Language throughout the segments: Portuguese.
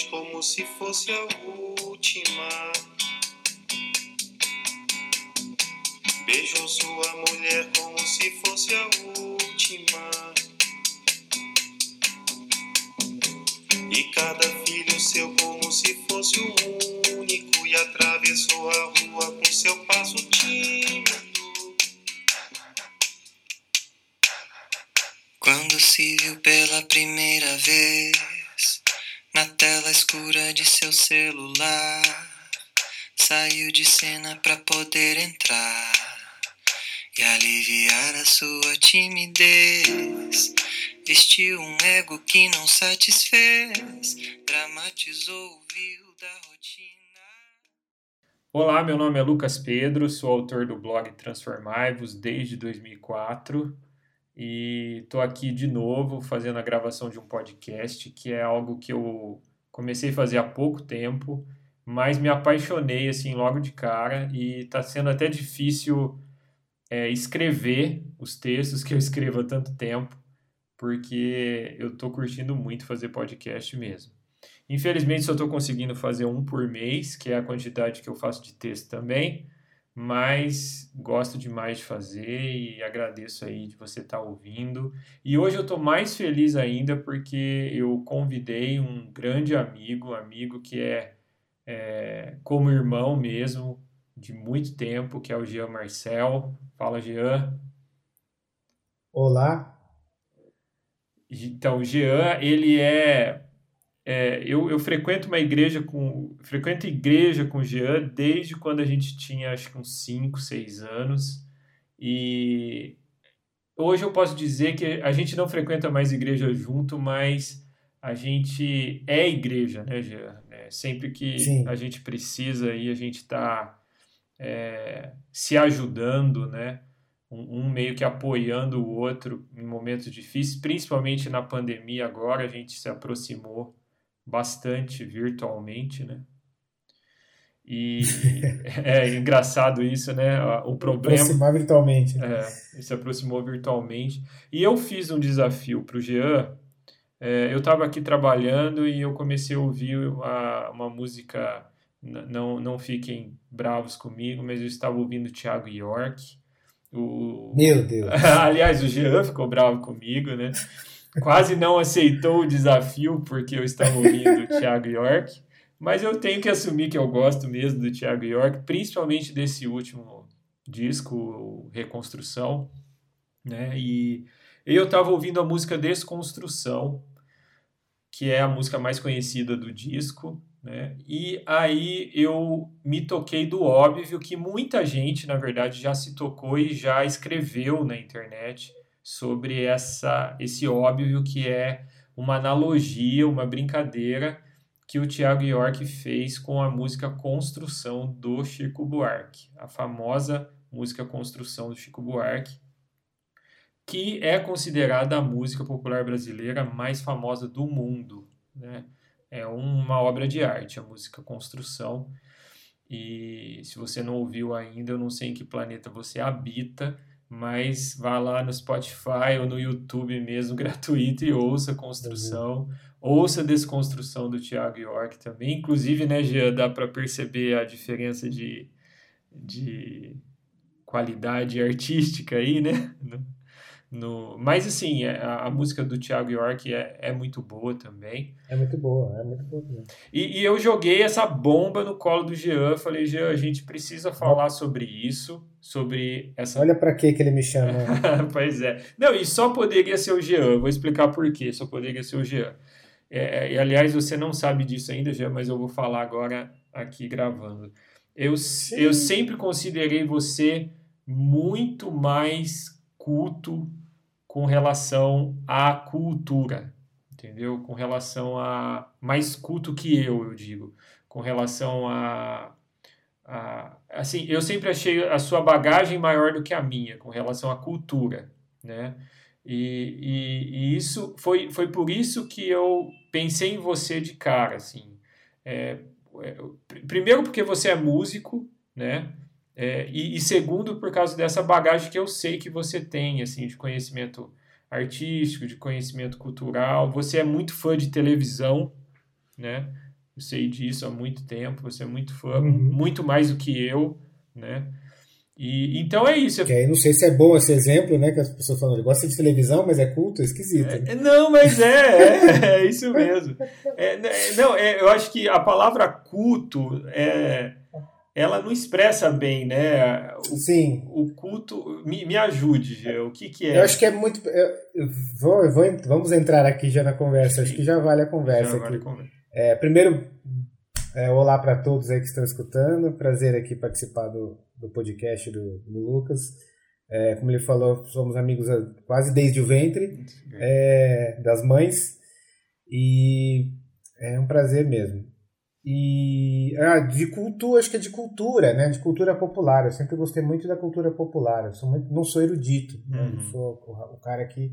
voz como se fosse a última. Beijou sua mulher como se fosse a última. E cada filho seu como se fosse o único. E atravessou a rua com seu passo tímido. Quando se viu pela primeira vez tela escura de seu celular, saiu de cena pra poder entrar e aliviar a sua timidez. Vestiu um ego que não satisfez, dramatizou o vil da rotina. Olá, meu nome é Lucas Pedro, sou autor do blog Transformai-vos desde 2004 e estou aqui de novo fazendo a gravação de um podcast que é algo que eu comecei a fazer há pouco tempo, mas me apaixonei assim logo de cara e está sendo até difícil é, escrever os textos que eu escrevo há tanto tempo, porque eu estou curtindo muito fazer podcast mesmo. Infelizmente só estou conseguindo fazer um por mês, que é a quantidade que eu faço de texto também, mas gosto demais de fazer e agradeço aí de você estar tá ouvindo. E hoje eu estou mais feliz ainda porque eu convidei um grande amigo, amigo que é, é como irmão mesmo, de muito tempo, que é o Jean Marcel. Fala, Jean. Olá. Então, o Jean, ele é, é, eu, eu frequento uma igreja com frequento igreja com o Jean desde quando a gente tinha acho que uns 5, 6 anos e hoje eu posso dizer que a gente não frequenta mais igreja junto, mas a gente é igreja, né, Jean? É, sempre que Sim. a gente precisa e a gente está é, se ajudando, né? Um, um, meio que apoiando o outro em momentos difíceis, principalmente na pandemia agora, a gente se aproximou bastante virtualmente, né? E é engraçado isso, né? O problema. Aproximar virtualmente. É, se aproximou virtualmente. E eu fiz um desafio para o Jean. É, eu estava aqui trabalhando e eu comecei a ouvir uma, uma música não, não fiquem bravos comigo, mas eu estava ouvindo o Thiago York. O... Meu Deus! Aliás, o Jean ficou bravo comigo, né? Quase não aceitou o desafio porque eu estava ouvindo o Thiago York. Mas eu tenho que assumir que eu gosto mesmo do Thiago York, principalmente desse último disco, Reconstrução. Né? E eu estava ouvindo a música Desconstrução, que é a música mais conhecida do disco. Né? E aí eu me toquei do óbvio que muita gente, na verdade, já se tocou e já escreveu na internet sobre essa, esse óbvio que é uma analogia, uma brincadeira que o Tiago York fez com a música Construção do Chico Buarque, a famosa música Construção do Chico Buarque, que é considerada a música popular brasileira mais famosa do mundo, né? é uma obra de arte, a música Construção. E se você não ouviu ainda, eu não sei em que planeta você habita, mas vá lá no Spotify ou no YouTube mesmo, gratuito, e ouça Construção. Uhum. Ouça Desconstrução do Tiago York também. Inclusive, né, Gia, dá para perceber a diferença de, de qualidade artística aí, né? No, mas assim, é, a, a, música do Thiago York é, é muito boa também. É muito boa, é muito boa também. E, e eu joguei essa bomba no colo do Jean, falei, Jean, a gente precisa falar sobre isso, sobre essa... Olha para que que ele me chama. pois é. Não, e só poderia ser o Jean, vou explicar por quê, só poderia ser o Jean. É, e aliás, você não sabe disso ainda, Jean, mas eu vou falar agora aqui gravando. Eu, eu sempre considerei você muito mais culto com relação à cultura, entendeu? Com relação a mais culto que eu, eu digo, com relação a, a assim, eu sempre achei a sua bagagem maior do que a minha com relação à cultura, né? E, e, e isso foi, foi por isso que eu pensei em você de cara, assim. É, é, primeiro porque você é músico, né? É, e, e, segundo, por causa dessa bagagem que eu sei que você tem, assim, de conhecimento artístico, de conhecimento cultural. Você é muito fã de televisão, né? eu sei disso há muito tempo, você é muito fã, Uhum. muito mais do que eu, né? E, então é isso. Que aí não sei se é bom esse exemplo, né? Que as pessoas falam, gosta de televisão, mas é culto, é esquisito. É, não, mas é, é, é isso mesmo. É, né, não, é, eu acho que a palavra culto, é, ela não expressa bem, né? O, Sim. o culto, me, me ajude, o que que é? Eu acho que é muito. eu- vou- eu vou- vamos entrar aqui já na conversa. Acho que já vale a conversa Já aqui. vale conversa. É, primeiro, é, olá para todos aí que estão escutando. Prazer aqui participar do, do podcast do, do Lucas. É, como ele falou, somos amigos quase desde o ventre é, das mães e é um prazer mesmo. E ah, de cultura, acho que é de cultura, né? De cultura popular. Eu sempre gostei muito da cultura popular. Eu sou muito, não sou erudito, né? Uhum. Eu sou o, cara que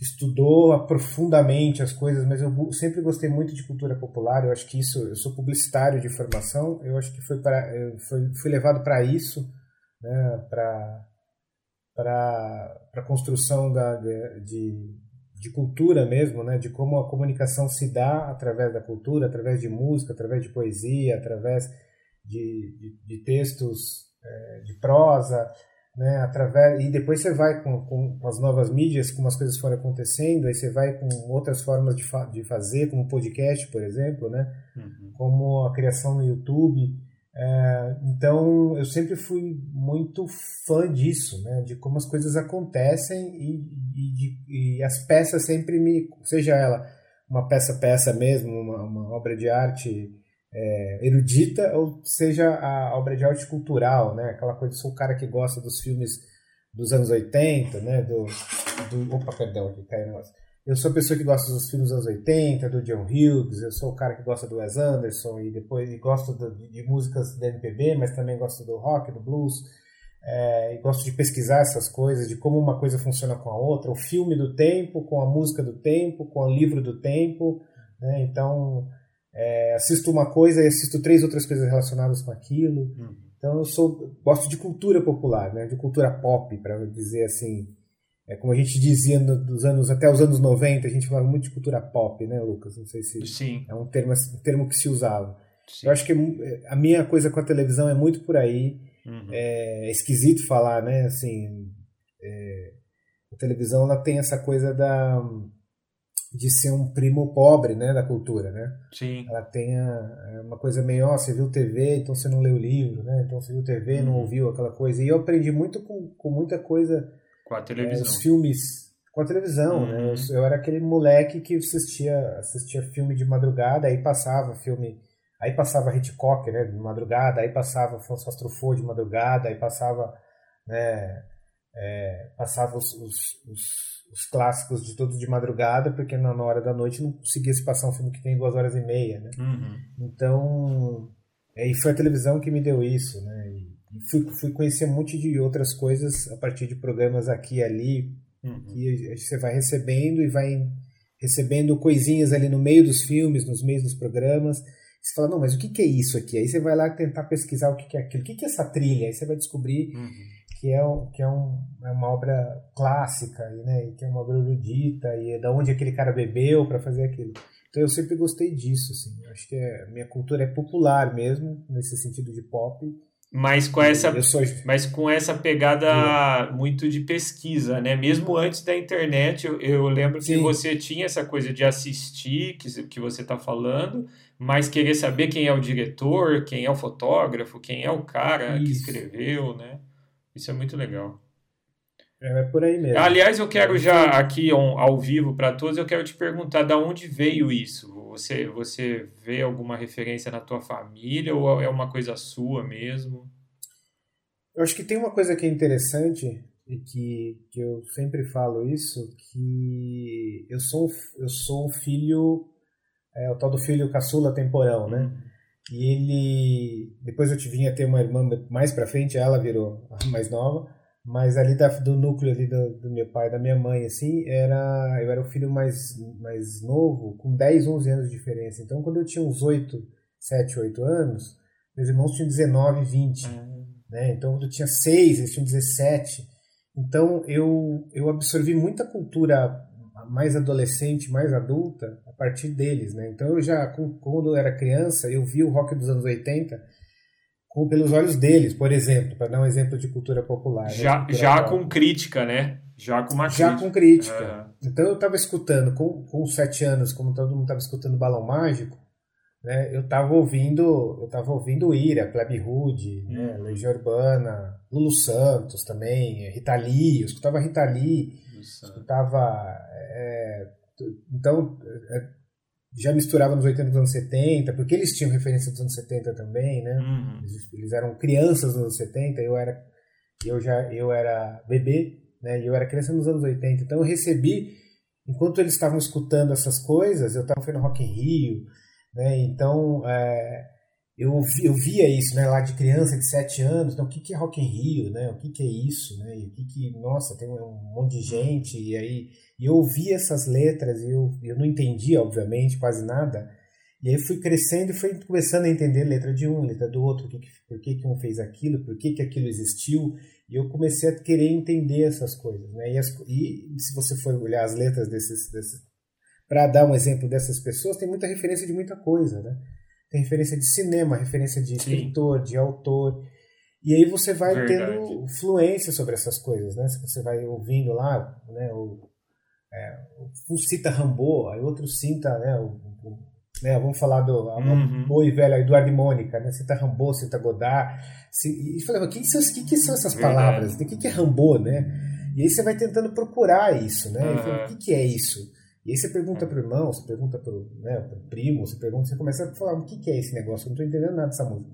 estudou profundamente as coisas, mas eu sempre gostei muito de cultura popular. Eu acho que isso, eu sou publicitário de formação, eu acho que foi para, fui, fui levado para isso, né, para para para construção da de, de, de cultura mesmo, né, de como a comunicação se dá através da cultura, através de música, através de poesia, através de, de, de textos eh, de prosa, né, através e depois você vai com, com, com as novas mídias, como as coisas foram acontecendo, aí você vai com outras formas de, fa de fazer, como podcast, por exemplo, né, Uhum. como a criação no YouTube. É, então eu sempre fui muito fã disso, né, de como as coisas acontecem e, e, de, e as peças sempre me, seja ela uma peça peça mesmo, uma, uma obra de arte é, erudita ou seja a obra de arte cultural, né? Aquela coisa, sou o cara que gosta dos filmes dos anos 80, né? Do, do opa, perdão, aqui caiu o negócio. Eu sou a pessoa que gosta dos filmes dos anos 80, do John Hughes, eu sou o cara que gosta do Wes Anderson e depois e gosto do, de músicas da MPB, mas também gosto do rock, do blues. É, e gosto de pesquisar essas coisas, de como uma coisa funciona com a outra, o filme do tempo, com a música do tempo, com o livro do tempo. Né? Então, é, assisto uma coisa e assisto três outras coisas relacionadas com aquilo. Uhum. Então eu sou gosto de cultura popular, né? De cultura pop, para dizer assim. É como a gente dizia no, dos anos até os anos 90, a gente falava muito de cultura pop, né, Lucas? Não sei se Sim, é um termo um termo que se usava. sim. Eu acho que é- a minha coisa com a televisão é muito por aí. Uhum. É esquisito falar, né? Assim, é, a televisão ela tem essa coisa da de ser um primo pobre, né, da cultura, né? Sim, ela tenha é uma coisa meio, ó, você viu TV, então você não leu o livro, né? Então você viu TV, não Uhum. ouviu aquela coisa. E eu aprendi muito com, com muita coisa, com a é, televisão. os filmes com a televisão, Uhum. né? Eu, eu era aquele moleque que assistia, assistia filme de madrugada, aí passava filme, aí passava Hitchcock, né, de madrugada, aí passava François Truffaut de madrugada, aí passava, né, é, passava os, os, os, os clássicos de todos de madrugada, porque na hora da noite não conseguia se passar um filme que tem duas horas e meia, né? Uhum. Então, é, e foi a televisão que me deu isso, né? E fui, fui conhecer um monte de outras coisas a partir de programas aqui e ali, Uhum. que você vai recebendo e vai recebendo coisinhas ali no meio dos filmes, nos meios dos programas. Você fala, não, mas o que que é isso aqui? Aí você vai lá tentar pesquisar o que que é aquilo. O que que é essa trilha? Aí você vai descobrir Uhum. que é, que é, um, é uma obra clássica, né? E que é uma obra erudita, e é da onde aquele cara bebeu para fazer aquilo. Então eu sempre gostei disso, assim. Eu acho que é, minha cultura é popular mesmo, nesse sentido de pop. Mas com essa mas com essa pegada muito de pesquisa, né? Mesmo antes da internet, eu, eu lembro que Sim. você tinha essa coisa de assistir, que, que você está falando, mas querer saber quem é o diretor, quem é o fotógrafo, quem é o cara que Isso. escreveu, né? Isso é muito legal. É por aí mesmo. Aliás, eu quero já aqui ao, ao vivo para todos, eu quero te perguntar da onde veio isso? Você, você vê alguma referência na tua família ou é uma coisa sua mesmo? Eu acho que tem uma coisa que é interessante e que, que eu sempre falo isso, que eu sou, eu sou um filho, é, o tal do filho caçula temporão, né? E ele, depois eu te vinha ter uma irmã mais pra frente, ela virou a mais nova, mas ali da, do núcleo ali do, do meu pai, da minha mãe, assim, era, eu era o filho mais, mais novo, com 10, 11 anos de diferença. Então, quando eu tinha uns 8, 7, 8 anos, meus irmãos tinham 19, 20 né? Então, quando eu tinha seis, eles tinham 17. Então, eu, eu absorvi muita cultura mais adolescente, mais adulta, a partir deles, né? Então eu já, quando eu era criança, eu vi o rock dos anos 80 com, pelos olhos deles, por exemplo, para dar um exemplo de cultura popular. Né? Já, cultura já com crítica, né? Já com uma já crítica. com crítica. Então eu estava escutando, com, com sete anos, como todo mundo estava escutando Balão Mágico, né? Eu estava ouvindo, eu tava ouvindo Ira, Plebe Hood, né? Hum. Legião Urbana, Lulu Santos também, Rita Lee, eu escutava Rita Lee, escutava... É, então, é, já misturava nos 80 dos anos 70, porque eles tinham referência dos anos 70 também, né? Uhum. Eles, eles, eram crianças nos anos 70, eu era eu já eu era bebê, né? E eu era criança nos anos 80. Então eu recebi enquanto eles estavam escutando essas coisas, eu estava no Rock in Rio, né? Então é, eu, eu via isso, né? Lá de criança de 7 anos, então o que que é Rock in Rio, né? O que que é isso, né? E o que que, nossa, tem um monte de gente e aí eu ouvi essas letras e eu, eu não entendia, obviamente, quase nada. E aí fui crescendo e fui começando a entender letra de um, letra do outro, que, por que, que um fez aquilo, por que, que aquilo existiu. E eu comecei a querer entender essas coisas. Né? E, as, e se você for olhar as letras desses. desses Para dar um exemplo dessas pessoas, tem muita referência de muita coisa. Né? Tem referência de cinema, referência de escritor, Sim. de autor. E aí você vai Verdade. tendo fluência sobre essas coisas. Né? Você vai ouvindo lá né, o é, um cita Rambo, aí outro cita, né, o, o, né vamos falar do uhum. boi velho Eduardo e Mônica, né, cita Rambo, cita Godard, e falei, o que, que, são, que, que são essas palavras? O que, que é Rambo, né? E aí você vai tentando procurar isso, né? Uhum. Falo, o que, que é isso? E aí você pergunta pro irmão, você pergunta pro, né, pro primo, você pergunta, você começa a falar, o que, que é esse negócio? Eu não estou entendendo nada dessa música.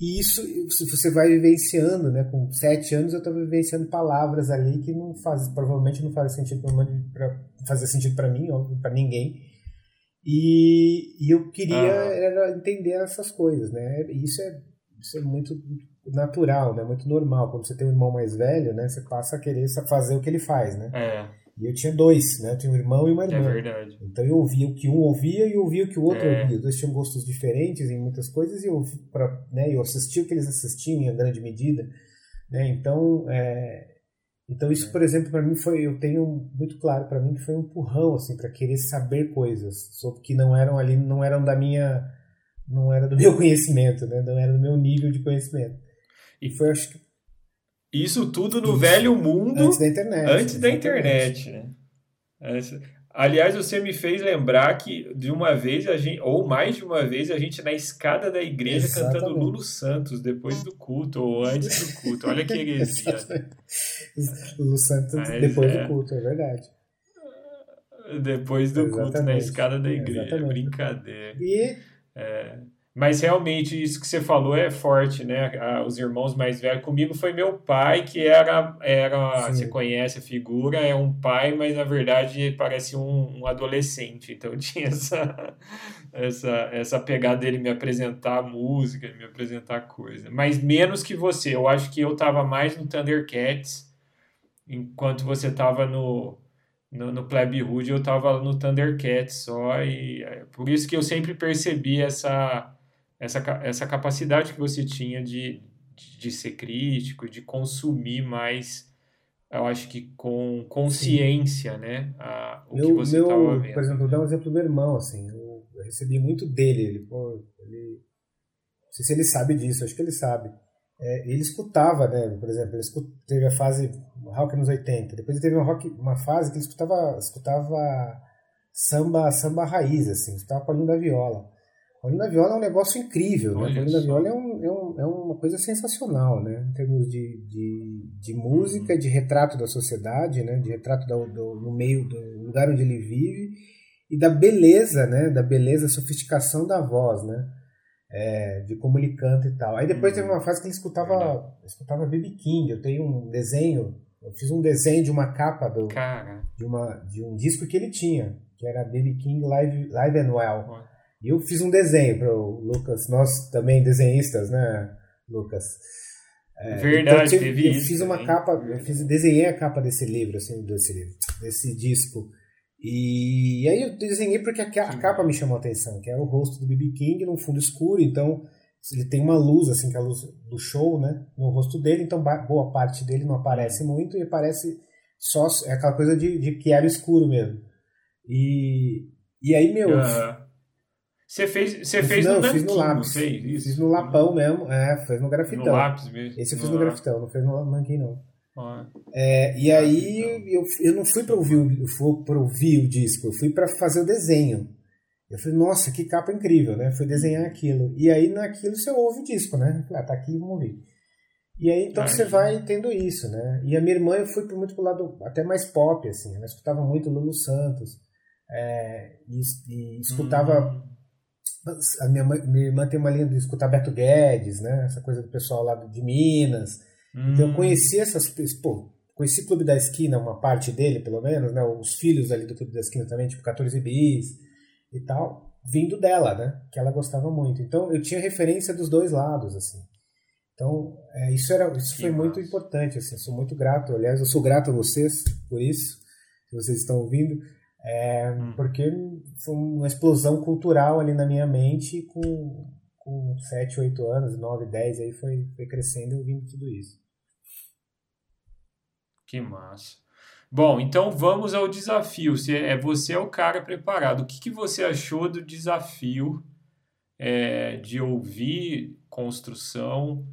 E isso você vai vivenciando, né? Com sete anos eu estava vivenciando palavras ali que não faz, provavelmente não fazem sentido para fazer sentido para mim, ou para ninguém. E, e, eu queria entender essas coisas, né? E isso é, isso é muito natural, né? Muito normal. Quando você tem um irmão mais velho, né? Você passa a querer fazer o que ele faz, né? É. E eu tinha dois, né? Eu tinha um irmão e uma irmã. É verdade. Então eu ouvia o que um ouvia e ouvia o que o outro é. ouvia. Os dois tinham gostos diferentes em muitas coisas e eu, pra, né, eu assistia o que eles assistiam em grande medida. Né? Então, é, então isso, é. por exemplo, para mim foi, eu tenho muito claro para mim que foi um empurrão assim para querer saber coisas sobre que não eram ali, não eram da minha, não era do meu conhecimento, né? Não era do meu nível de conhecimento. E foi acho que isso tudo no Isso. velho mundo. Antes da internet. Antes da internet, né? Aliás, você me fez lembrar que de uma vez, a gente, ou mais de uma vez, a gente na escada da igreja Exatamente. cantando Lulu Santos depois do culto ou antes do culto. Olha que heresia. Lulu Santos Mas depois é. do culto, é verdade. Depois do Exatamente. culto na escada da igreja. Exatamente. Brincadeira. E. É. Mas realmente isso que você falou é forte, né? Os irmãos mais velhos. Comigo foi meu pai, que era. era você conhece a figura, é um pai, mas na verdade parece um, um adolescente. Então tinha essa, essa, essa pegada dele me apresentar música, me apresentar coisa. Mas menos que você. Eu acho que eu tava mais no Thundercats, enquanto você tava no. No, no Plebe Hood eu tava no Thundercats só, e é por isso que eu sempre percebi essa, essa, essa capacidade que você tinha de, de ser crítico, de consumir mais, eu acho que com consciência, Sim. né? A, o meu, que você estava vendo. Por exemplo, vou dar um exemplo do meu irmão, assim, eu, eu recebi muito dele, ele, pô, ele, não sei se ele sabe disso, acho que ele sabe. É, ele escutava, né? Por exemplo, ele escut, teve a fase rock nos 80, depois ele teve uma, rock, uma fase que ele escutava, escutava samba, samba raiz, assim, escutava Paulinho da Viola. Da Viola é um negócio incrível, né? Paulinho da Viola é, um, é, um, é, uma coisa sensacional, né? Em termos de, de, de música, de retrato da sociedade, né? De retrato do, do, no meio do lugar onde ele vive e da beleza, né? Da beleza, sofisticação da voz, né? É, de como ele canta e tal. Aí depois teve uma fase que ele escutava, escutava B.B. King. Eu tenho um desenho, eu fiz um desenho de uma capa do, de, uma, de um disco que ele tinha, que era B.B. King Live, Live and Well. E eu fiz um desenho para o Lucas, nós também desenhistas, né, Lucas? É, Verdade, então eu, tive, eu fiz uma capa, eu fiz, desenhei a capa desse livro, assim, desse livro, desse disco. E, e aí eu desenhei porque a, a capa me chamou a atenção, que era o rosto do B.B. King num fundo escuro, então ele tem uma luz, assim, que é a luz do show, né, no rosto dele, então boa parte dele não aparece muito e aparece só, é aquela coisa de, de que era escuro mesmo. E, e aí, meu. Você fez, você fez não, no fiz no lápis. fez isso? Fiz no lapão mesmo, é, fez no grafitão. No lápis mesmo. Esse eu fiz no, no grafitão, não fez no nanquim, não. Ah. É, e aí eu, eu não fui para ouvir, o- ouvir o disco, eu fui para fazer o desenho. Eu falei, nossa, que capa incrível, né? Fui desenhar aquilo. E aí naquilo você ouve o disco, né? Ah, tá aqui, vamos ouvir. E aí então Ah, você vai tendo isso, né? E a minha irmã eu fui muito pro lado até mais pop, assim. Ela escutava muito Lulu Santos. é, e, e escutava Hum. A minha, minha irmã tem uma linha de escutar Beto Guedes, né? Essa coisa do pessoal lá de Minas. Então eu Hum. conheci essas pessoas, pô, conheci o Clube da Esquina, uma parte dele, pelo menos, né? Os filhos ali do Clube da Esquina também, tipo 14 bis e tal, vindo dela, né? Que ela gostava muito. Então eu tinha referência dos dois lados, assim. Então, é, isso, era, isso Que foi muito massa. importante, assim, sou muito grato. Aliás, eu sou grato a vocês por isso, se vocês estão ouvindo, é, Hum. porque foi uma explosão cultural ali na minha mente com, com 7, 8 anos, 9, 10, aí foi, foi crescendo e ouvindo tudo isso. Que massa. Bom, então vamos ao desafio. Você é, você é o cara preparado. O que, que você achou do desafio é, de ouvir construção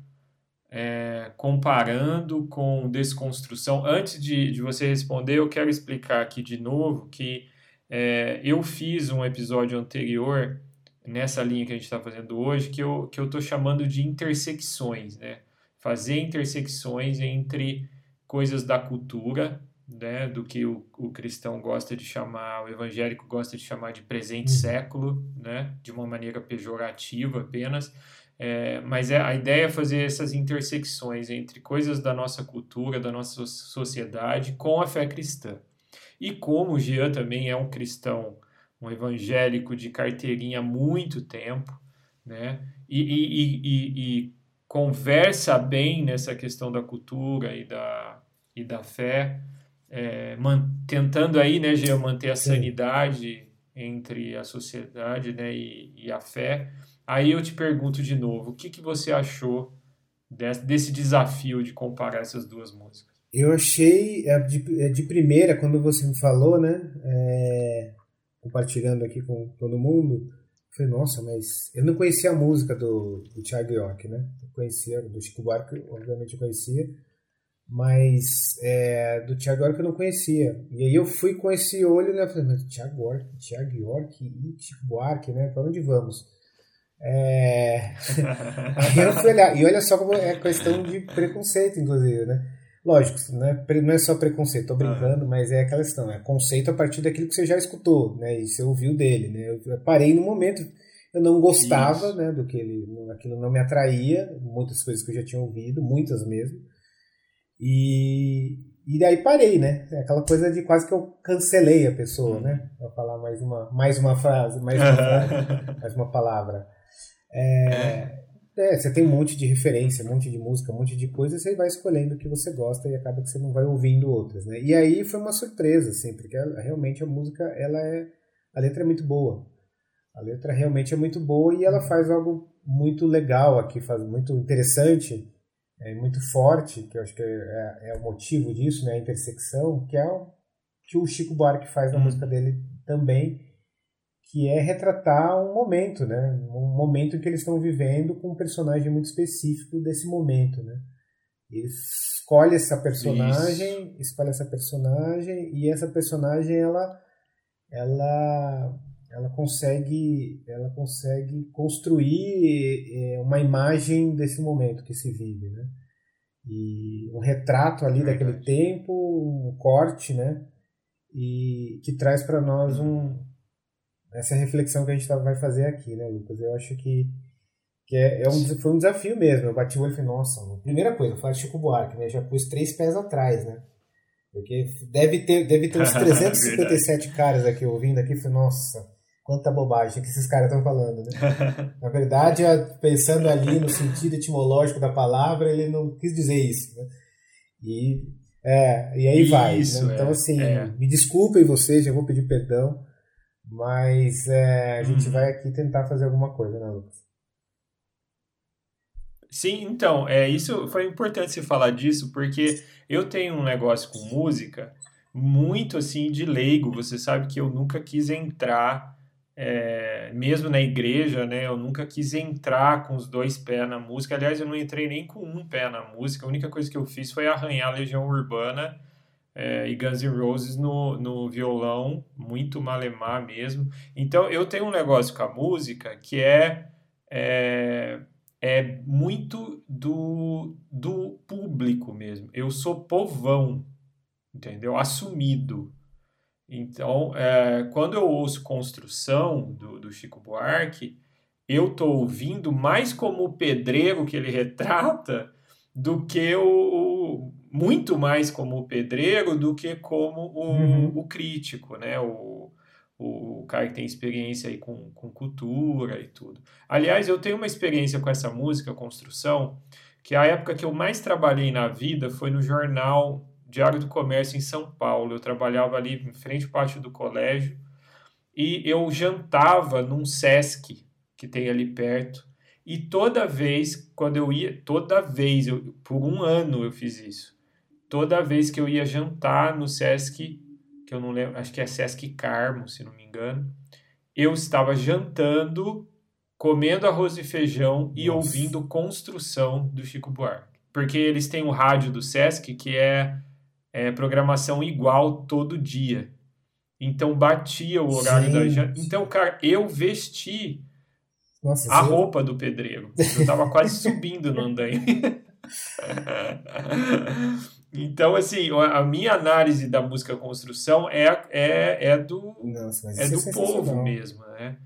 é, comparando com desconstrução? Antes de, de você responder, eu quero explicar aqui de novo que é, eu fiz um episódio anterior nessa linha que a gente está fazendo hoje que eu que eu estou chamando de intersecções, né? Fazer intersecções entre coisas da cultura, né, do que o, o cristão gosta de chamar, o evangélico gosta de chamar de presente Uhum. século, né, de uma maneira pejorativa apenas, é, mas é, a ideia é fazer essas intersecções entre coisas da nossa cultura, da nossa so- sociedade, com a fé cristã. E como o Jean também é um cristão, um evangélico de carteirinha há muito tempo, né, e, e, e, e, conversa bem nessa questão da cultura e da, e da fé, é, man, tentando aí, né, Jean, manter a sanidade entre a sociedade né, e, e a fé. Aí eu te pergunto de novo, o que, que você achou desse, desse desafio de comparar essas duas músicas? Eu achei, é, de, é, de primeira, quando você me falou, né, é, compartilhando aqui com todo mundo, eu falei, nossa, mas eu não conhecia a música do, do Thiago York, né? Eu conhecia, do Chico Buarque, obviamente eu conhecia, mas é, do Thiago York eu não conhecia. E aí eu fui com esse olho, né, falei, mas Thiago York, Thiago York e Chico Buarque, né, para onde vamos? É... Aí eu fui olhar, e olha só como é questão de preconceito, inclusive, né? Lógico, né? não é só preconceito, tô brincando, mas é aquela questão, é conceito a partir daquilo que você já escutou, né? E você ouviu dele, né? Eu parei no momento, eu não gostava, Isso. né? Do que ele, aquilo não me atraía, muitas coisas que eu já tinha ouvido, muitas mesmo. E, e daí parei, né? É aquela coisa de quase que eu cancelei a pessoa, né? Pra falar mais uma, mais uma frase, mais uma frase, mais uma palavra. É, é, você tem um monte de referência, um monte de música, um monte de coisa, você vai escolhendo o que você gosta e acaba que você não vai ouvindo outras, né? E aí foi uma surpresa, assim, porque ela- realmente a música, ela é, a letra é muito boa. A letra realmente é muito boa e ela faz algo muito legal aqui, faz muito interessante, é muito forte, que eu acho que é, é o motivo disso, né? A intersecção, que é o que o Chico Buarque faz na Hum. música dele também, que é retratar um momento, né? Um momento em que eles estão vivendo com um personagem muito específico desse momento, né? Ele escolhe essa personagem, escolhe essa personagem e essa personagem ela ela ela consegue ela consegue construir é, uma imagem desse momento que se vive, né? E um retrato ali Verdade. daquele tempo, um corte, né? E que traz para nós um essa reflexão que a gente tá- vai fazer aqui, né, Lucas? Eu acho que, que é, é um, foi um desafio mesmo. Eu bati o olho e falei, nossa, mano, primeira coisa, eu falei Chico Buarque, né? Já pus três pés atrás, né? Porque deve ter, deve ter uns 357 caras aqui ouvindo aqui. Falei, nossa, quanta bobagem que esses caras estão falando, né? Na verdade, pensando ali no sentido etimológico da palavra, ele não quis dizer isso, né? E, é, e aí vai. Isso, né? Então, é, assim, é. me desculpem vocês, já vou pedir perdão, mas é, a gente Uhum. vai aqui tentar fazer alguma coisa, né, Lucas? Sim, então, é isso foi importante você falar disso, porque eu tenho um negócio com música muito assim de leigo. Você sabe que eu nunca quis entrar, é, mesmo na igreja, né? Eu nunca quis entrar com os dois pés na música. Aliás, eu não entrei nem com um pé na música. A única coisa que eu fiz foi arranhar a Legião Urbana é, e Guns N' Roses no, no violão, muito malemar mesmo. Então, eu tenho um negócio com a música que é, é, é muito do, do público mesmo. Eu sou povão, entendeu? Assumido. Então, é, quando eu ouço Construção do, do Chico Buarque, eu tô ouvindo mais como o pedreiro que ele retrata do que o, o muito mais como o pedreiro do que como o, uhum. o crítico, né? O, o cara que tem experiência aí com, com cultura e tudo. Aliás, eu tenho uma experiência com essa música, Construção, que a época que eu mais trabalhei na vida foi no jornal Diário do Comércio em São Paulo. Eu trabalhava ali em frente ao pátio do colégio e eu jantava num Sesc que tem ali perto. E toda vez, quando eu ia, toda vez, eu, por um ano eu fiz isso. Toda vez que eu ia jantar no Sesc, que eu não lembro, acho que é Sesc Carmo, se não me engano, eu estava jantando, comendo arroz e feijão Nossa. e ouvindo Construção do Chico Buarque. Porque eles têm o rádio do Sesc, que é é, programação igual todo dia. Então batia o horário Gente. da janta. Então, cara, eu vesti Nossa, a sim. roupa do pedreiro. Eu tava quase subindo no andaime. então, assim, a minha análise da música construção é, é, é do, Nossa, é do é povo mesmo, né?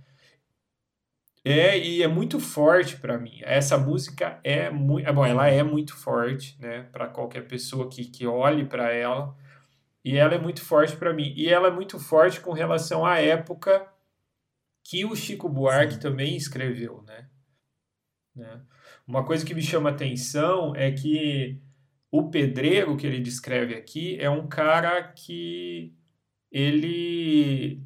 É, e é muito forte para mim. Essa música é muito. Bom, ela é muito forte, né? Para qualquer pessoa que, que olhe para ela. E ela é muito forte para mim. E ela é muito forte com relação à época que o Chico Buarque também escreveu, né? né? Uma coisa que me chama atenção é que o pedreiro que ele descreve aqui é um cara que ele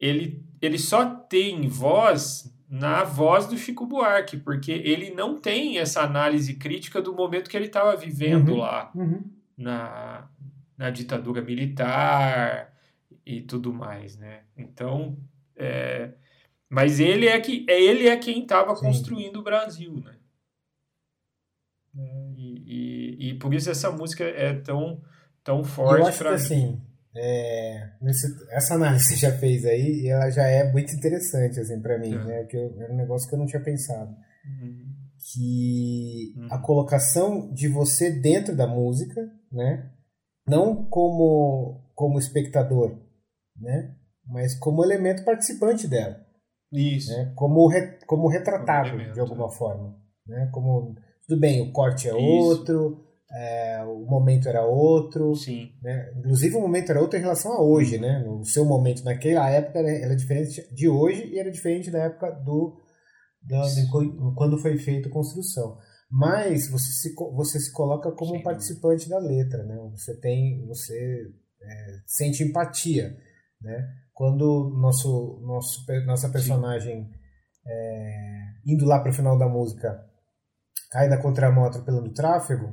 ele, ele só tem voz na voz do Chico Buarque, porque ele não tem essa análise crítica do momento que ele estava vivendo uhum, lá uhum. Na, na ditadura militar e tudo mais, né? Então, é, mas ele é que ele é quem estava construindo o Brasil, né? É, e, e, e, por isso essa música é tão tão forte para mim. Assim, é, essa análise que você já fez aí, ela já é muito interessante assim para mim, é. né? Que eu, era um negócio que eu não tinha pensado. Uhum. Que uhum. a colocação de você dentro da música, né? Não como como espectador, né? Mas como elemento participante dela. Isso. Né? Como re, como retratado de alguma forma, né? Como tudo bem, o corte é Isso. outro, é, o momento era outro. Sim. Né? Inclusive o momento era outro em relação a hoje, né? O seu momento naquela época era, era diferente de hoje e era diferente da época do, do de, quando foi feita a construção. Mas você se, você se coloca como Sim. um participante da letra, né? Você tem, você é, sente empatia, né? Quando nosso, nosso nossa personagem é, indo lá para o final da música cai da contramão atropelando o tráfego,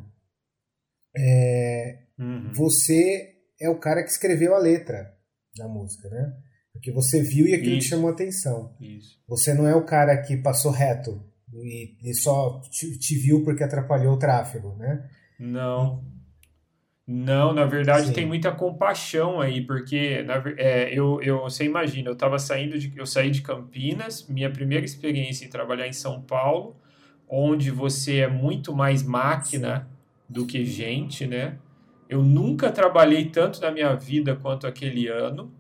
é, uhum. você é o cara que escreveu a letra da música, né? Porque você viu e aquilo Isso. te chamou a atenção. Isso. Você não é o cara que passou reto e, e só te, te, viu porque atrapalhou o tráfego, né? Não. Não, na verdade Sim. tem muita compaixão aí, porque na, é, eu, eu, você imagina, eu estava saindo de, eu saí de Campinas, minha primeira experiência em trabalhar em São Paulo, onde você é muito mais máquina Sim do que gente, né? Eu nunca trabalhei tanto na minha vida quanto aquele ano,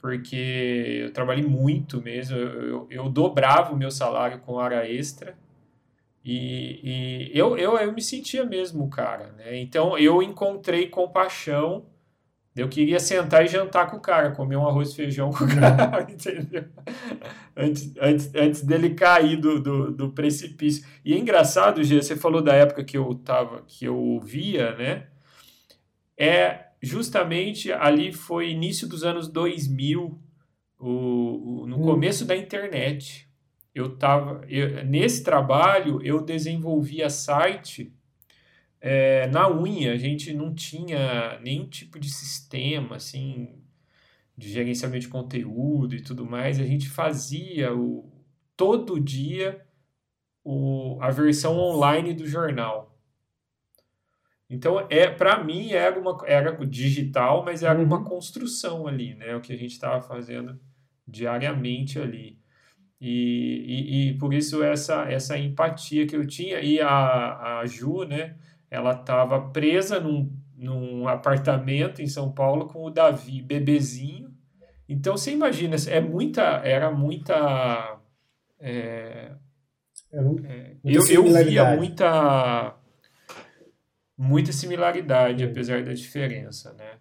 porque eu trabalhei muito mesmo. Eu, eu, eu dobrava o meu salário com hora extra. E, e eu, eu, eu me sentia mesmo cara, né? Então eu encontrei compaixão eu queria sentar e jantar com o cara, comer um arroz e feijão com o cara, entendeu? Antes, antes, antes dele cair do, do, do precipício. E é engraçado, Gê, você falou da época que eu tava, que eu ouvia, né? É justamente ali foi início dos anos 2000, o, o no hum. começo da internet. Eu tava eu, nesse trabalho eu desenvolvia site é, na unha, a gente não tinha nenhum tipo de sistema, assim, de gerenciamento de conteúdo e tudo mais. A gente fazia o, todo dia o, a versão online do jornal. Então, é para mim, era, uma, era digital, mas era uhum. uma construção ali, né? O que a gente estava fazendo diariamente ali. E, e, e, por isso essa, essa empatia que eu tinha. E a, a Ju, né? Ela estava presa num, num apartamento em São Paulo com o Davi, bebezinho. Então você imagina, é muita, era muita. É, é, eu, eu via muita muita similaridade, apesar da diferença, né?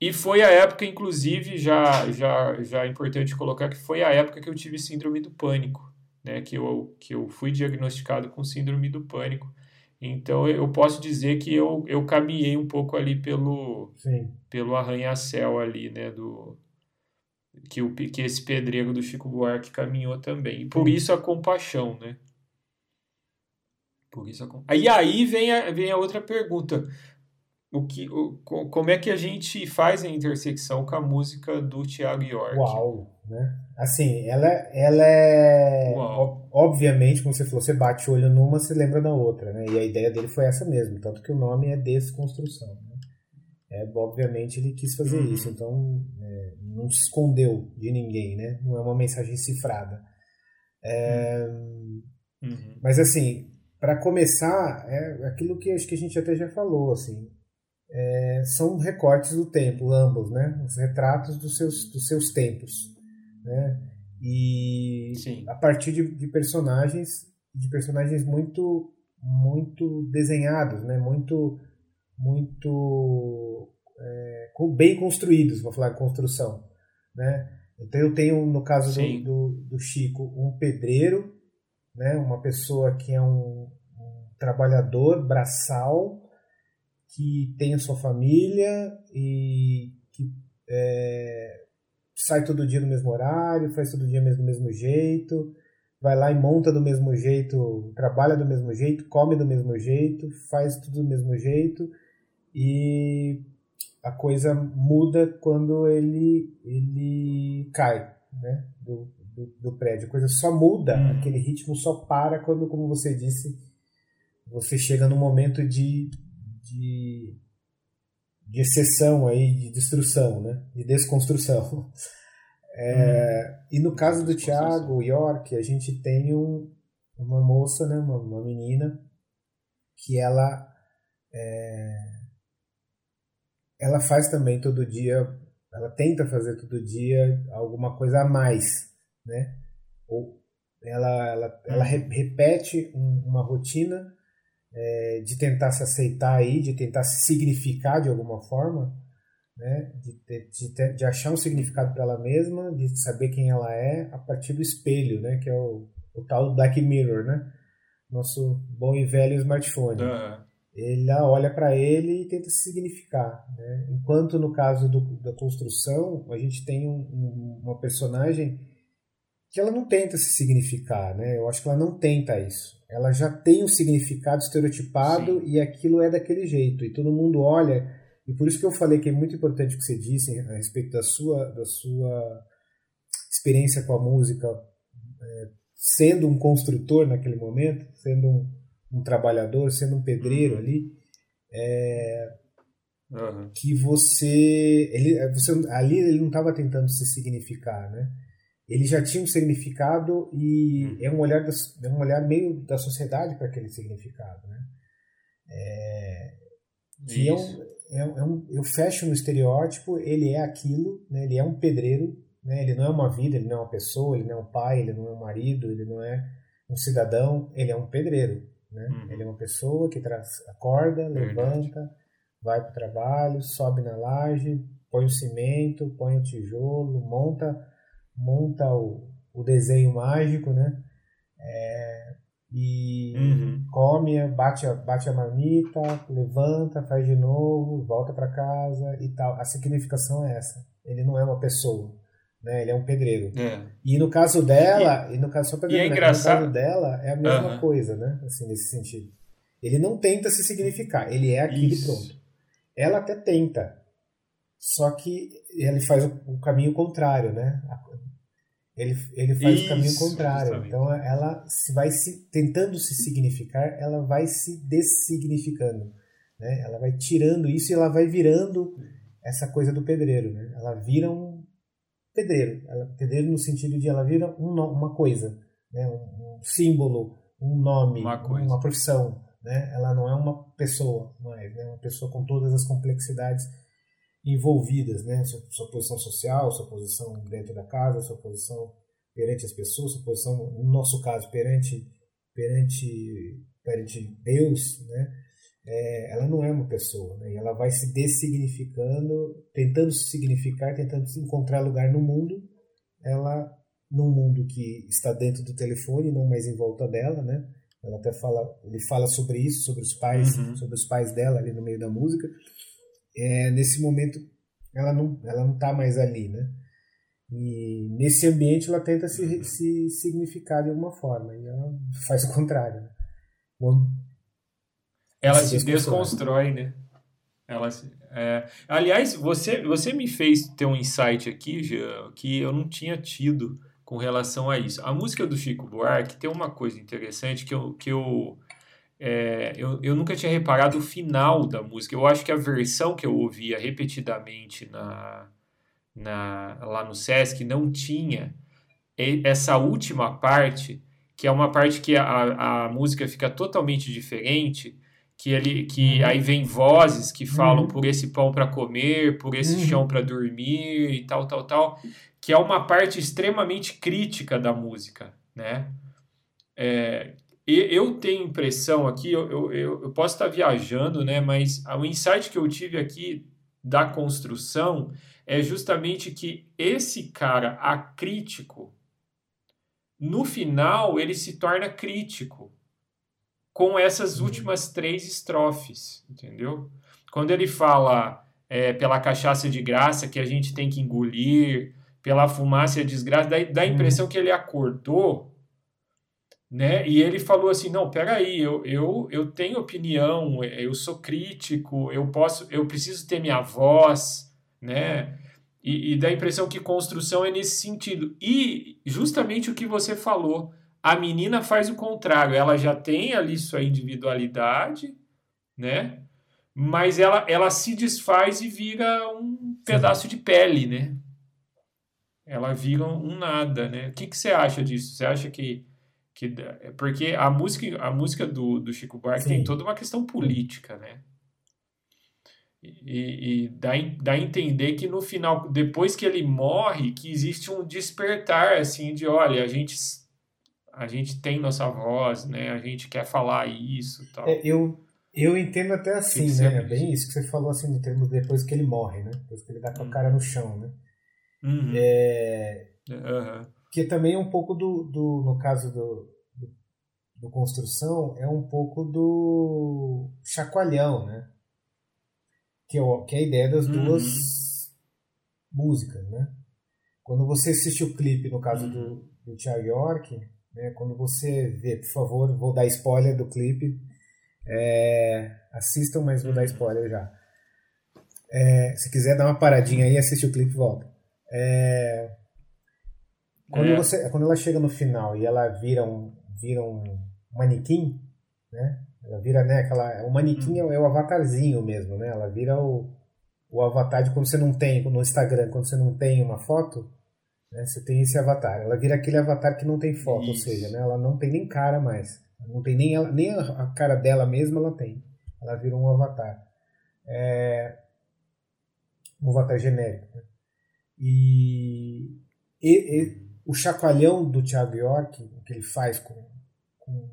E, e foi a época, inclusive, já, já, já é importante colocar que foi a época que eu tive síndrome do pânico, né? Que eu, que eu fui diagnosticado com síndrome do pânico. Então eu posso dizer que eu, eu caminhei um pouco ali pelo, pelo arranha-céu ali, né? Do, que, o, que esse pedreiro do Chico Buarque caminhou também. E por isso a compaixão, né? Por isso a compaixão. E aí vem a, vem a outra pergunta. O que, o, como é que a gente faz a intersecção com a música do Thiago York? Uau! Né? Assim, ela, ela é. Obviamente, como você falou, você bate o olho numa, você lembra da outra, né? E a ideia dele foi essa mesmo, tanto que o nome é Desconstrução. Né? É, obviamente ele quis fazer uhum. isso, então é, não se escondeu de ninguém, né? Não é uma mensagem cifrada. É, uhum. Mas assim, para começar, é aquilo que acho que a gente até já falou, assim, é, são recortes do tempo, ambos, né? Os retratos dos seus, dos seus tempos né? E Sim. a partir de, de, personagens, de personagens muito, muito desenhados, né? Muito, muito é, bem construídos, vou falar construção, né? Então eu tenho no caso do, do, do, Chico um pedreiro, né? Uma pessoa que é um, um trabalhador braçal que tem a sua família e que é, sai todo dia no mesmo horário, faz todo dia do mesmo jeito, vai lá e monta do mesmo jeito, trabalha do mesmo jeito, come do mesmo jeito, faz tudo do mesmo jeito e a coisa muda quando ele ele cai, né, do, do, do prédio. A coisa só muda, hum. aquele ritmo só para quando, como você disse, você chega no momento de, de de exceção aí, de destruição, né? de desconstrução. É, hum. E no caso do Thiago York, a gente tem um, uma moça, né? uma, uma menina, que ela é, ela faz também todo dia, ela tenta fazer todo dia alguma coisa a mais, né? Ou ela, ela, ela uhum. repete uma rotina é, de tentar se aceitar aí, de tentar se significar de alguma forma, né? de, de, de achar um significado para ela mesma, de saber quem ela é a partir do espelho, né? que é o, o tal Black Mirror, né? nosso bom e velho smartphone. Uhum. Ela olha para ele e tenta se significar. Né? Enquanto no caso do, da construção, a gente tem um, um, uma personagem que ela não tenta se significar, né? Eu acho que ela não tenta isso. Ela já tem um significado estereotipado Sim. e aquilo é daquele jeito. E todo mundo olha. E por isso que eu falei que é muito importante o que você disse a respeito da sua, da sua experiência com a música, é, sendo um construtor naquele momento, sendo um, um trabalhador, sendo um pedreiro uhum. ali. É, uhum. Que você, ele, você. Ali ele não estava tentando se significar, né? Ele já tinha um significado e hum. é um olhar é um olhar meio da sociedade para aquele significado, né? É, que é um, é, é um, eu fecho no estereótipo, ele é aquilo, né? Ele é um pedreiro, né? Ele não é uma vida, ele não é uma pessoa, ele não é um pai, ele não é um marido, ele não é um cidadão, ele é um pedreiro, né? Hum. Ele é uma pessoa que traz, acorda, levanta, vai para o trabalho, sobe na laje, põe o cimento, põe o tijolo, monta monta o, o desenho mágico, né? É, e uhum. come, bate a, bate a marmita, levanta, faz de novo, volta para casa e tal. A significação é essa. Ele não é uma pessoa, né? Ele é um pedreiro. É. E no caso dela, e, e no caso só pra é engraçado... no caso dela é a mesma uhum. coisa, né? Assim nesse sentido. Ele não tenta se significar, ele é aquilo pronto. Ela até tenta, só que ele faz o, caminho contrário, né? Ele, ele faz Isso, o caminho contrário. Justamente. Então ela se vai se tentando se significar, ela vai se dessignificando, né? Ela vai tirando isso e ela vai virando essa coisa do pedreiro, né? Ela vira um pedreiro, ela, pedreiro no sentido de ela vira um, uma coisa, né? Um, um símbolo, um nome, uma, uma, profissão, né? Ela não é uma pessoa, não é, né? uma pessoa com todas as complexidades envolvidas, né? Sua, sua, posição social, sua posição dentro da casa, sua posição perante as pessoas, sua posição, no nosso caso, perante perante perante Deus, né? É, ela não é uma pessoa, né? ela vai se dessignificando, tentando se significar, tentando se encontrar lugar no mundo. Ela, num mundo que está dentro do telefone, não mais em volta dela, né? Ela até fala, ele fala sobre isso, sobre os pais, uhum. sobre os pais dela ali no meio da música é, nesse momento ela não ela não está mais ali, né? E nesse ambiente ela tenta se, se significar de alguma forma e ela faz o contrário. Né? ela se, se desconstrói, né? Ela é... Aliás, você você me fez ter um insight aqui, já, que eu não tinha tido com relação a isso. A música do Chico Buarque tem uma coisa interessante que eu, que eu é, eu, eu nunca tinha reparado o final da música. Eu acho que a versão que eu ouvia repetidamente na, na, lá no Sesc não tinha essa última parte, que é uma parte que a, a música fica totalmente diferente, que ele que aí vem vozes que falam uhum. por esse pão para comer, por esse uhum. chão para dormir e tal, tal, tal, que é uma parte extremamente crítica da música, né? É, eu tenho impressão aqui, eu, eu, eu posso estar viajando, né? Mas o insight que eu tive aqui da construção é justamente que esse cara acrítico, no final, ele se torna crítico com essas uhum. últimas três estrofes, entendeu? Quando ele fala é, pela cachaça de graça que a gente tem que engolir, pela fumaça e a desgraça, dá, dá a uhum. impressão que ele acordou né? E ele falou assim, não, peraí, eu, eu, eu tenho opinião, eu sou crítico, eu posso, eu preciso ter minha voz, né? E, e dá a impressão que construção é nesse sentido. E justamente o que você falou, a menina faz o contrário, ela já tem ali sua individualidade, né? Mas ela, ela se desfaz e vira um pedaço de pele, né? Ela vira um nada, né? O que, que você acha disso? Você acha que que é porque a música a música do, do Chico Buarque Sim. tem toda uma questão política né? E, e dá, dá a entender que no final depois que ele morre que existe um despertar assim de olha a gente a gente tem nossa voz né? A gente quer falar isso tal. É, eu eu entendo até assim que né? é bem isso que você falou assim no termo depois que ele morre né? Depois que ele dá com a uhum. cara no chão né? Uhum. é uhum que também é um pouco do, do no caso do, do, do, construção, é um pouco do chacoalhão, né? Que é, que é a ideia das uhum. duas músicas, né? Quando você assiste o clipe, no caso do, uhum. do Thiago York, né? quando você vê, por favor, vou dar spoiler do clipe, é, assistam, mas vou dar uhum. spoiler já. É, se quiser dar uma paradinha aí, assiste o clipe e volta. É, quando, é. você, quando ela chega no final e ela vira um, vira um manequim, né? Ela vira, né, aquela... O manequim hum. é o avatarzinho mesmo, né? Ela vira o, o avatar de quando você não tem, no Instagram, quando você não tem uma foto, né? Você tem esse avatar. Ela vira aquele avatar que não tem foto, Isso. ou seja, né? Ela não tem nem cara mais. Não tem nem, ela, nem a cara dela mesma ela tem. Ela vira um avatar. É... Um avatar genérico. Né? E, e, e o chacoalhão do Thiago York, que ele faz com, com,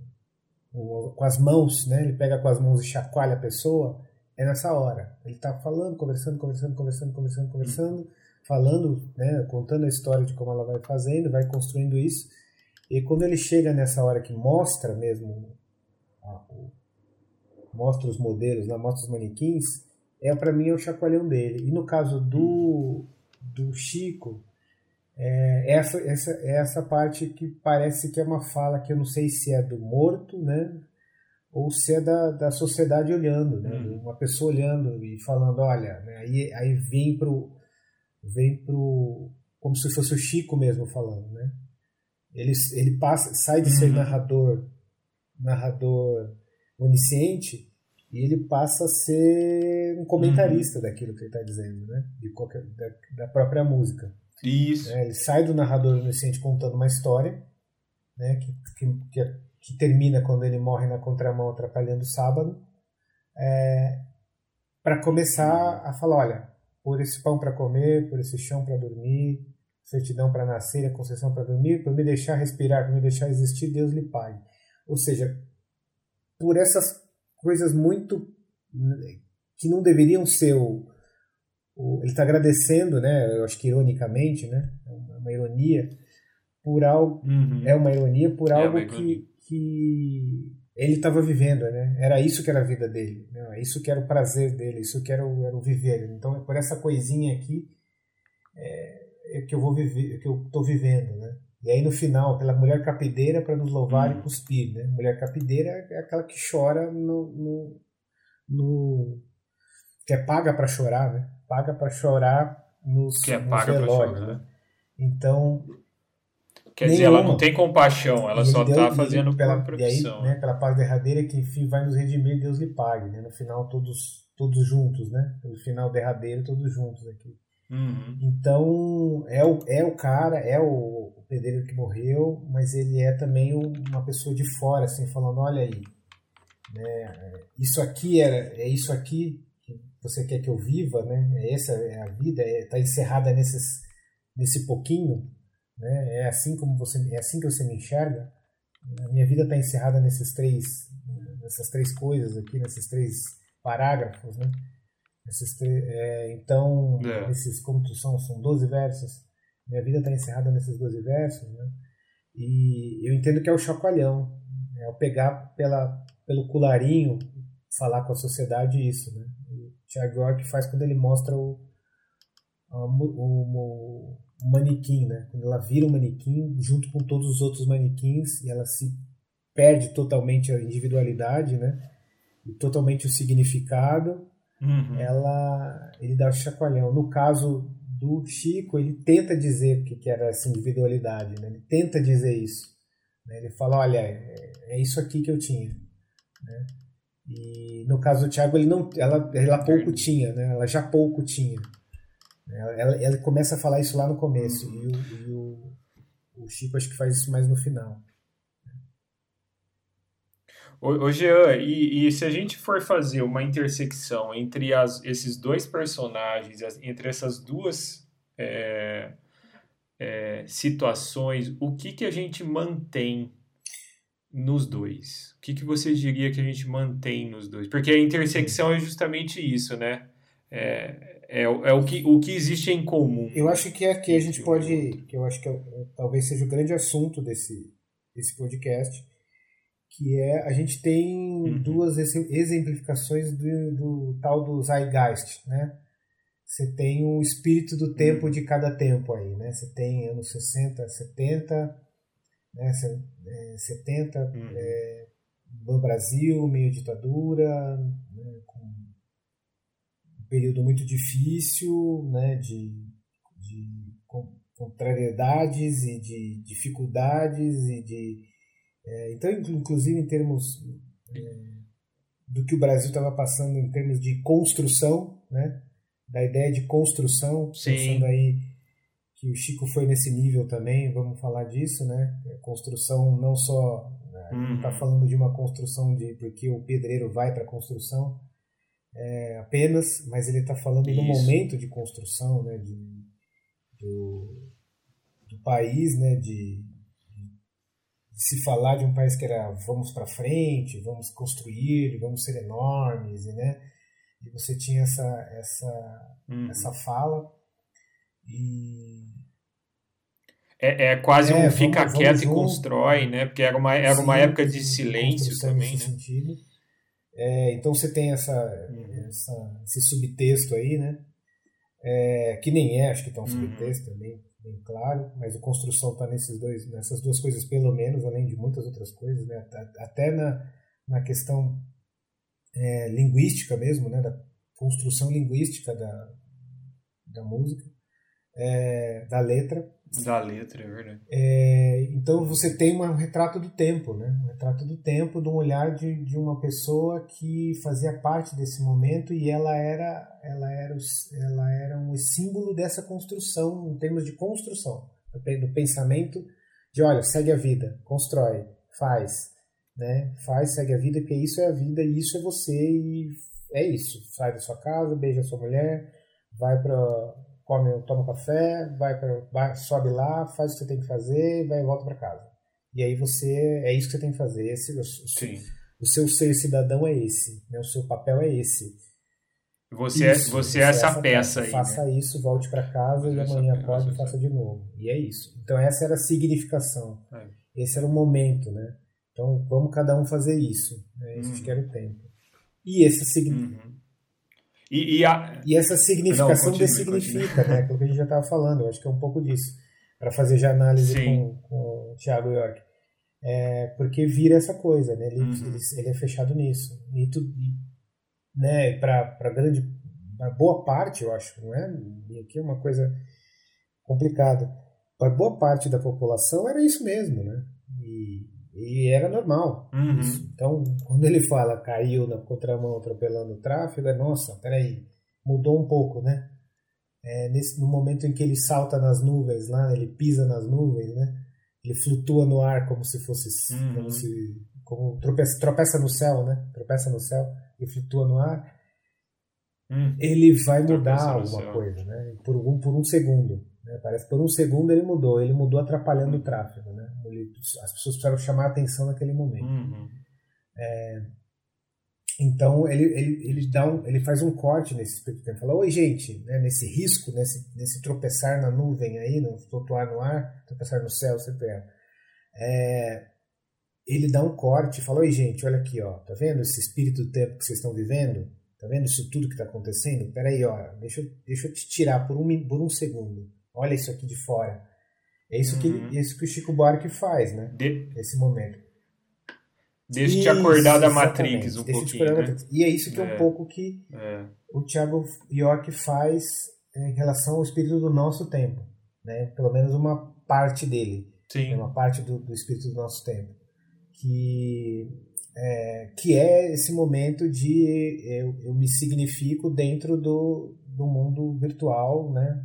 com, as mãos, né? ele pega com as mãos e chacoalha a pessoa, é nessa hora. Ele está falando, conversando, conversando, conversando, conversando, conversando, falando, né? contando a história de como ela vai fazendo, vai construindo isso. E quando ele chega nessa hora que mostra mesmo, mostra os modelos, né? mostra os manequins, é para mim é o chacoalhão dele. E no caso do, do Chico, é, essa, essa, essa parte que parece que é uma fala que eu não sei se é do morto, né? ou se é da, da sociedade olhando, né? Uhum. Uma pessoa olhando e falando, olha, né? aí, aí vem pro vem pro como se fosse o Chico mesmo falando, né? Ele, ele passa, sai de ser Uhum. narrador, narrador onisciente e ele passa a ser um comentarista daquilo que ele está dizendo, né? De qualquer, da, da própria música. Isso. né? Ele sai do narrador onisciente contando uma história, né? Que, que, que, termina quando ele morre na contramão atrapalhando o sábado, para começar a falar, olha, por esse pão para comer, por esse chão para dormir, certidão para nascer, a concessão para dormir, por me deixar respirar, por me deixar existir, Deus lhe pague. Ou seja, por essas coisas muito que não deveriam ser o ele está agradecendo, né? Eu acho que ironicamente, né? É uma ironia por algo, Uhum. é uma ironia por É algo ironia. que, que ele estava vivendo, né? Era isso que era a vida dele, né? Isso que era o prazer dele, isso que era o, era o viver. Então, é por essa coisinha aqui é, é que eu vou viver, que eu estou vivendo, né? E aí no final, pela mulher capideira para nos louvar Hum. e cuspir, né? Mulher capideira é aquela que chora no, no, no que é paga para chorar, né? Paga para chorar nos, Que é nos paga velórios, chorar. né? Então, Quer dizer, ela não tem compaixão, ela só está fazendo pela, por E aí, profissão. né, pela paz derradeira que enfim vai nos redimir, Deus lhe pague, né? No final todos todos juntos, né? No final derradeiro todos juntos aqui. Uhum. Então é o, é o cara, é o, o pedreiro que morreu, mas ele é também um- uma pessoa de fora, assim, falando, olha aí, né? Isso aqui era, é isso aqui que você quer que eu viva, né? É essa é a vida, está encerrada nesses, nesse pouquinho, né? É assim como você, é assim que você me enxerga. A minha vida está encerrada nesses três, nessas três coisas aqui, nesses três parágrafos, né? Esses tre- é, então, É. esses, como tu são, são 12 versos. Minha vida está encerrada nesses 12 versos, né? E eu entendo que é o chacoalhão, é o pegar pela, pelo colarinho, falar com a sociedade isso, né? O Thiago York faz quando ele mostra o, mu- o, o manequim, né? Quando ela vira o manequim junto com todos os outros manequins e ela se perde totalmente a individualidade, né? E totalmente o significado Uhum. ela ele dá o chacoalhão. No caso do Chico, ele tenta dizer o que que era essa individualidade, né? ele tenta dizer isso. né? Ele fala, olha, é, é isso aqui que eu tinha. né? E no caso do Tiago, ele não, ela, ela pouco tinha, né? ela já pouco tinha. Ela, ela, começa a falar isso lá no começo, e, o, e o, o Chico acho que faz isso mais no final. Ô, Jean, e, e se a gente for fazer uma intersecção entre as, esses dois personagens, entre essas duas é, é, situações, o que, que a gente mantém nos dois? O que, que você diria que a gente mantém nos dois? Porque a intersecção é justamente isso, né? É, é, o- é o, que, o que existe em comum. Eu acho que aqui a gente pode, que eu acho que é o- talvez seja o grande assunto desse, desse podcast, que é a gente tem Uhum. duas ex- exemplificações do, do tal do Zeitgeist, né? Você tem o espírito do tempo de cada tempo aí, né? Você tem anos 60, 70, né? Se- é, 70 Uhum. no Brasil, meio ditadura, né, com um período muito difícil, né, de, de con- contrariedades e de dificuldades e de é, então inclu- inclusive em termos é, do que o Brasil estava passando em termos de construção, né, da ideia de construção, Sim. pensando aí que o Chico foi nesse nível também, vamos falar disso, né? Construção não só né, não está Uhum. falando de uma construção de porque o pedreiro vai para a construção é, apenas, mas ele está falando no Isso. momento de construção, né? De, do, do país, né? De, de se falar de um país que era vamos para frente, vamos construir, vamos ser enormes, né? E você tinha essa essa Uhum. essa fala e É, é quase É, um vamos- fica vamos quieto e junto. constrói, né? Porque era uma, era uma Sim, época de silêncio também, né? sentido. É, então você tem essa, Uhum. essa- esse subtexto aí, né? É, que nem é, acho que tem um Uhum. subtexto também, bem claro, mas a construção está nesses dois, nessas duas coisas pelo menos, além de muitas outras coisas, né? Até- Até na, na questão é, linguística mesmo, né, da construção linguística da, da música, é, da letra. Da letra, é verdade. É, então você tem um retrato do tempo, né? Um retrato do tempo, de um olhar de, de uma pessoa que fazia parte desse momento e ela era, ela era, ela era um símbolo dessa construção, em termos de construção, do pensamento de, olha, segue a vida, constrói, faz, né? Faz, segue a vida, porque isso é a vida e isso é você e é isso. Sai da sua casa, beija a sua mulher, vai para come, toma café, vai para sobe lá, faz o que você tem que fazer, vai e volta para casa. E aí você é isso que você tem que fazer. Esse, o, Sim. o seu ser cidadão é esse, né? O seu papel é esse. Você, isso, é, você, é essa, essa peça, aí. Faça né? isso, volte para casa e amanhã pode e faça de novo. E é isso. Então essa era a significação. É. Esse era o momento, né? Então vamos cada um fazer isso. Né? Esse uhum. que era o tempo. E esse significado. Uhum. E, e, a... e essa significação Não, dessignifica, né? Aquilo que a gente já estava falando, eu acho que é um pouco disso. Para fazer já análise com, com o Thiago York. É, porque vira essa coisa, né? Ele, uhum. ele, ele, é fechado nisso. E, tu, né, para grande. Pra boa parte, eu acho, não é? E aqui é uma coisa complicada. Para boa parte da população era isso mesmo, né? E e era normal. Uhum. Então, quando ele fala caiu na contramão atropelando o tráfego, é nossa, peraí, mudou um pouco, né? É, nesse, no momento em que ele salta nas nuvens lá, ele pisa nas nuvens, né? Ele flutua no ar como se fosse. Uhum. Como se, como tropeça, tropeça no céu, né? Tropeça no céu e flutua no ar. Uhum. Ele vai mudar alguma coisa, né? Por um, por um segundo. Né? Parece que por um segundo ele mudou, ele mudou atrapalhando o tráfego. Né? Ele, as pessoas precisaram chamar a atenção naquele momento. Uhum. É, então ele, ele, ele, dá um, ele faz um corte nesse espírito tempo. Fala, oi gente, né, nesse risco, nesse, nesse tropeçar na nuvem aí, no flutuar no ar, tropeçar no céu, sempre é. é ele dá um corte e fala, oi gente, olha aqui, ó, tá vendo esse espírito do tempo que vocês estão vivendo? Tá vendo isso tudo que está acontecendo? Peraí, ó, deixa, deixa eu te tirar por um, por um segundo. Olha isso aqui de fora. É isso, uhum. que, isso que o Chico Buarque faz, né? De... Nesse momento. Deixa te acordar da Matrix um Deixa pouquinho. Né? E é isso que é, é um pouco que é. o Thiago York faz em relação ao espírito do nosso tempo. Né? Pelo menos uma parte dele. Sim. Uma parte do, do espírito do nosso tempo. Que é, que é esse momento de eu, eu me significo dentro do, do mundo virtual, né?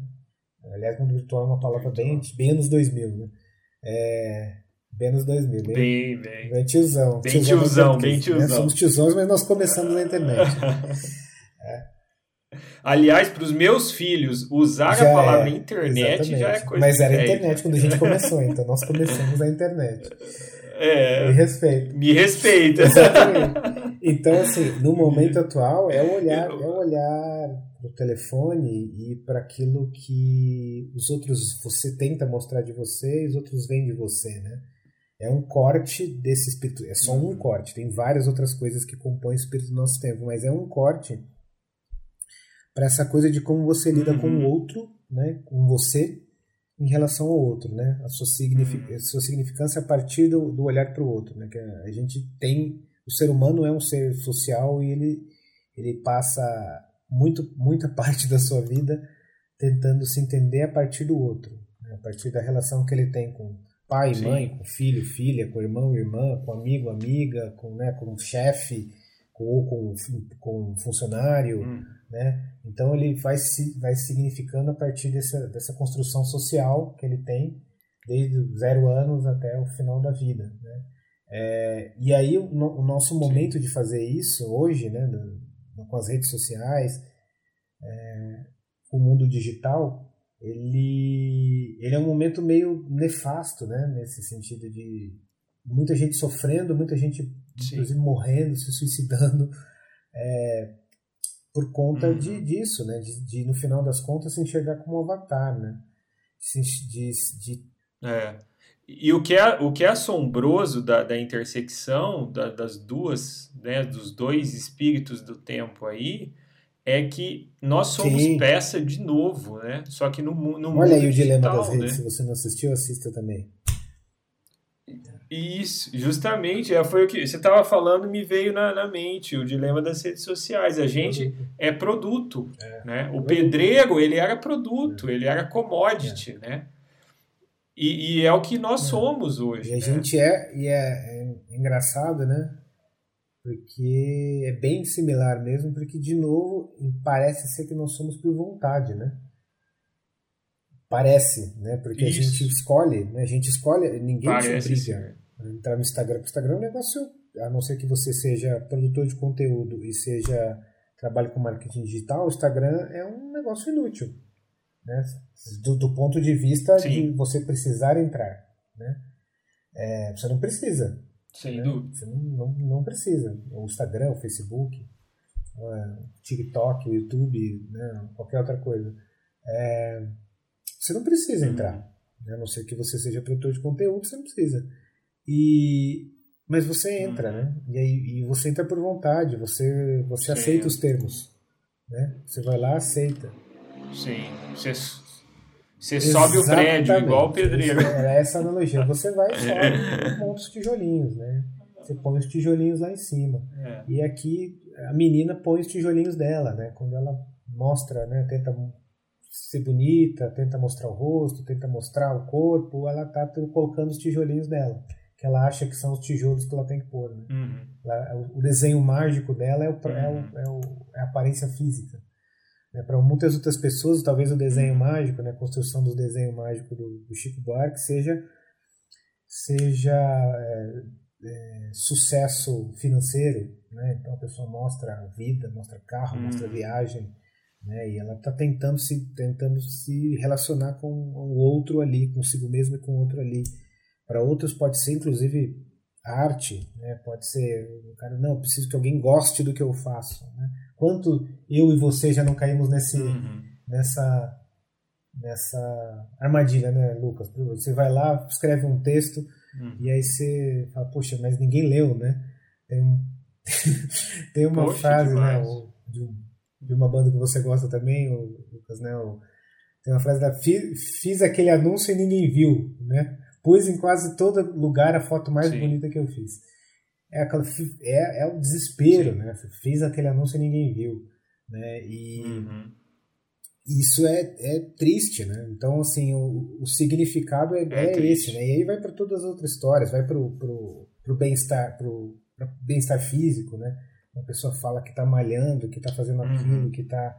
Aliás, mundo virtual é uma palavra bem, bem anos 2000, né? É, bem anos 2000. Bem, bem. Bem, bem tiozão. Bem tiozão, tiozão bem né? tiozão. Né? Somos tiozões, mas nós começamos na internet. é. Aliás, para os meus filhos, usar já a palavra é, internet exatamente. já é coisa Mas era internet quando a gente começou, então nós começamos na internet. É. Me respeita. Me respeita. Exatamente. Então, assim, no momento atual, é o olhar, é o olhar pro telefone e para aquilo que os outros você tenta mostrar de você e os outros veem de você, né? É um corte desse espírito, é só um corte, tem várias outras coisas que compõem o espírito do nosso tempo, mas é um corte para essa coisa de como você lida uhum. com o uhum. outro, né? Com você em relação ao outro, né? A sua, signific... uhum. a sua significância a partir do, do olhar para o outro, né? Que a gente tem, o ser humano é um ser social e ele ele passa muito, muita parte da sua vida tentando se entender a partir do outro, né? a partir da relação que ele tem com pai, Sim. mãe, com filho, filha, com irmão, irmã, com amigo, amiga, com, né, com chefe, ou com, com funcionário, hum. né? Então ele vai se vai significando a partir dessa, dessa construção social que ele tem desde zero anos até o final da vida, né? É, e aí o, o nosso momento Sim. de fazer isso hoje, né, com as redes sociais, é, o mundo digital, ele, ele é um momento meio nefasto, né? Nesse sentido de muita gente sofrendo, muita gente inclusive morrendo, se suicidando é, por conta uhum. de, disso, né? De, de, no final das contas se enxergar como um avatar, né? De, de... É. E o que é, o que é assombroso da, da intersecção da, das duas, né, dos dois espíritos do tempo aí, é que nós somos Sim. peça de novo, né? Só que no, no Olha aí o digital, dilema das redes, né? se você não assistiu, assista também. Isso, justamente, é, foi o que você estava falando, me veio na, na, mente o dilema das redes sociais. A gente é produto, é. né? O pedreiro, ele era produto, é. ele era commodity, é. né? E, e, é o que nós é. somos hoje. E a né? gente é, e é, é engraçado, né? Porque é bem similar mesmo, porque, de novo, parece ser que nós somos por vontade, né? Parece, né? Porque Isso. a gente escolhe, né? A gente escolhe, ninguém Parece te obriga entrar no Instagram. Porque o Instagram é um negócio, a não ser que você seja produtor de conteúdo e seja trabalhe com marketing digital, o Instagram é um negócio inútil, né? Do, do ponto de vista Sim. de você precisar entrar, né? É, você não precisa. Sem né? dúvida. Você não, não, não, precisa. O Instagram, o Facebook, o TikTok, o YouTube, né? qualquer outra coisa. É, você não precisa entrar. Né? A não ser que você seja produtor de conteúdo, você não precisa. E, mas você entra, né? E, aí, e você entra por vontade, você, você aceita os termos. Né? Você vai lá, aceita. Sim. Você, você sobe o prédio igual o pedreiro. É essa analogia. Você vai e sobe monta os tijolinhos, né? Você põe os tijolinhos lá em cima. É. E aqui a menina põe os tijolinhos dela, né? Quando ela mostra, né? Tenta ser bonita, tenta mostrar o rosto, tenta mostrar o corpo, ela tá colocando os tijolinhos dela, que ela acha que são os tijolos que ela tem que pôr. Né? Uhum. Ela, o desenho mágico dela é, o, uhum. é, o, é, o, é, a aparência física. Né? Para muitas outras pessoas, talvez o desenho mágico, né? a construção do desenho mágico do, do Chico Buarque seja, seja é, é, sucesso financeiro. Né? Então a pessoa mostra a vida, mostra carro, mostra uhum. viagem, né? E ela está tentando se, tentando se relacionar com o outro ali, consigo mesmo e com o outro ali. Para outros pode ser, inclusive, arte, né? pode ser, o cara, não, preciso que alguém goste do que eu faço. Né? Quanto eu e você já não caímos nesse, uhum. nessa, nessa armadilha, né, Lucas? Você vai lá, escreve um texto uhum. e aí você fala, poxa, mas ninguém leu, né? Tem, um, tem uma poxa, frase, né, de de uma banda que você gosta também, o Lucas, né? O, tem uma frase da fiz, fiz aquele anúncio e ninguém viu, né? Pus em quase todo lugar a foto mais Sim. bonita que eu fiz. É, aquela, é, é o desespero, Sim. né? Fiz aquele anúncio e ninguém viu, né? E uhum. isso é, é triste, né? Então, assim, o, o significado é, é, é esse, né? E aí vai para todas as outras histórias, vai para o bem-estar pro, pro bem-estar físico, né? Uma pessoa fala que está malhando, que está fazendo uhum. aquilo, uhum. que está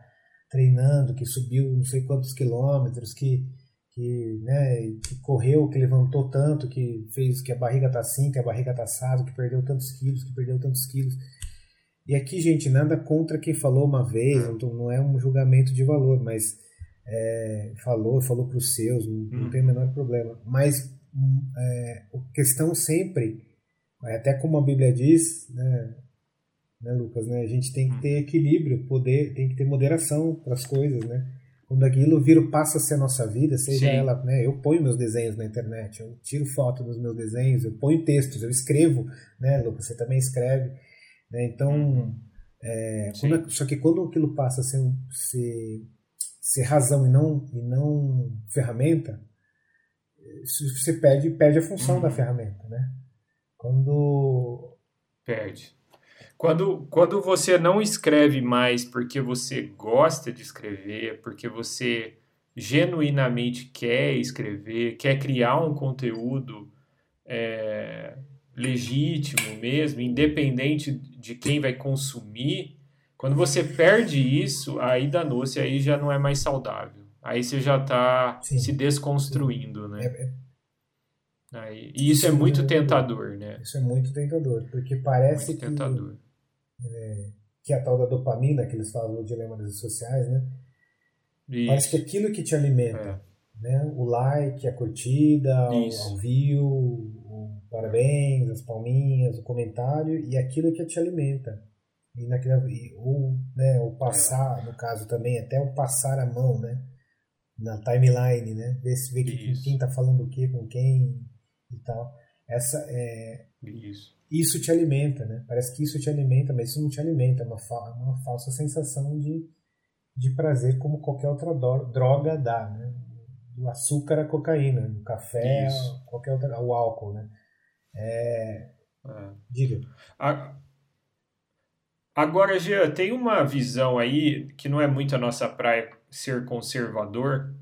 treinando, que subiu não sei quantos quilômetros, que, que, né, que correu, que levantou tanto, que fez que a barriga está assim, que a barriga está assado, que perdeu tantos quilos, que perdeu tantos quilos. E aqui, gente, nada contra quem falou uma vez, não, não é um julgamento de valor, mas é, falou, falou para os seus, não, não, tem o menor problema. Mas é, a questão sempre, até como a Bíblia diz, né, né, Lucas? Né? A gente tem que ter equilíbrio, poder, tem que ter moderação para as coisas, né? Quando aquilo vira, passa a ser a nossa vida, seja Sim. ela, né? Eu ponho meus desenhos na internet, eu tiro foto dos meus desenhos, eu ponho textos, eu escrevo, né, Lucas? Você também escreve, né? Então, é, quando, só que quando aquilo passa a ser, ser, ser razão e não, e não ferramenta, você perde, perde a função uhum. da ferramenta, né? Quando perde. Quando, quando você não escreve mais porque você gosta de escrever, porque você genuinamente quer escrever, quer criar um conteúdo é, legítimo mesmo, independente de quem vai consumir, quando você perde isso, aí danou-se, aí já não é mais saudável. Aí você já está se desconstruindo, né? É, é. Aí, e isso, isso é muito é, tentador, né? Isso é muito tentador, porque parece muito que tentador é, que é a tal da dopamina, que eles falam no dilema das redes sociais, né? Isso. Parece que aquilo que te alimenta, é. né? O like, a curtida, o, o view, parabéns, as palminhas, o comentário, e aquilo que te alimenta. E naquela, ou, né, o passar, é. no caso também, até o passar a mão, né? Na timeline, né? Ver, ver que, quem está falando o que com quem e tal. Essa é... Isso isso te alimenta, né? Parece que isso te alimenta, mas isso não te alimenta, é uma, fa uma falsa sensação de, de prazer como qualquer outra droga dá, né? Do açúcar à cocaína, do café, qualquer outra, ao álcool, né? É... É. Diga. Agora, Jean, tem uma visão aí que não é muito a nossa praia ser conservador,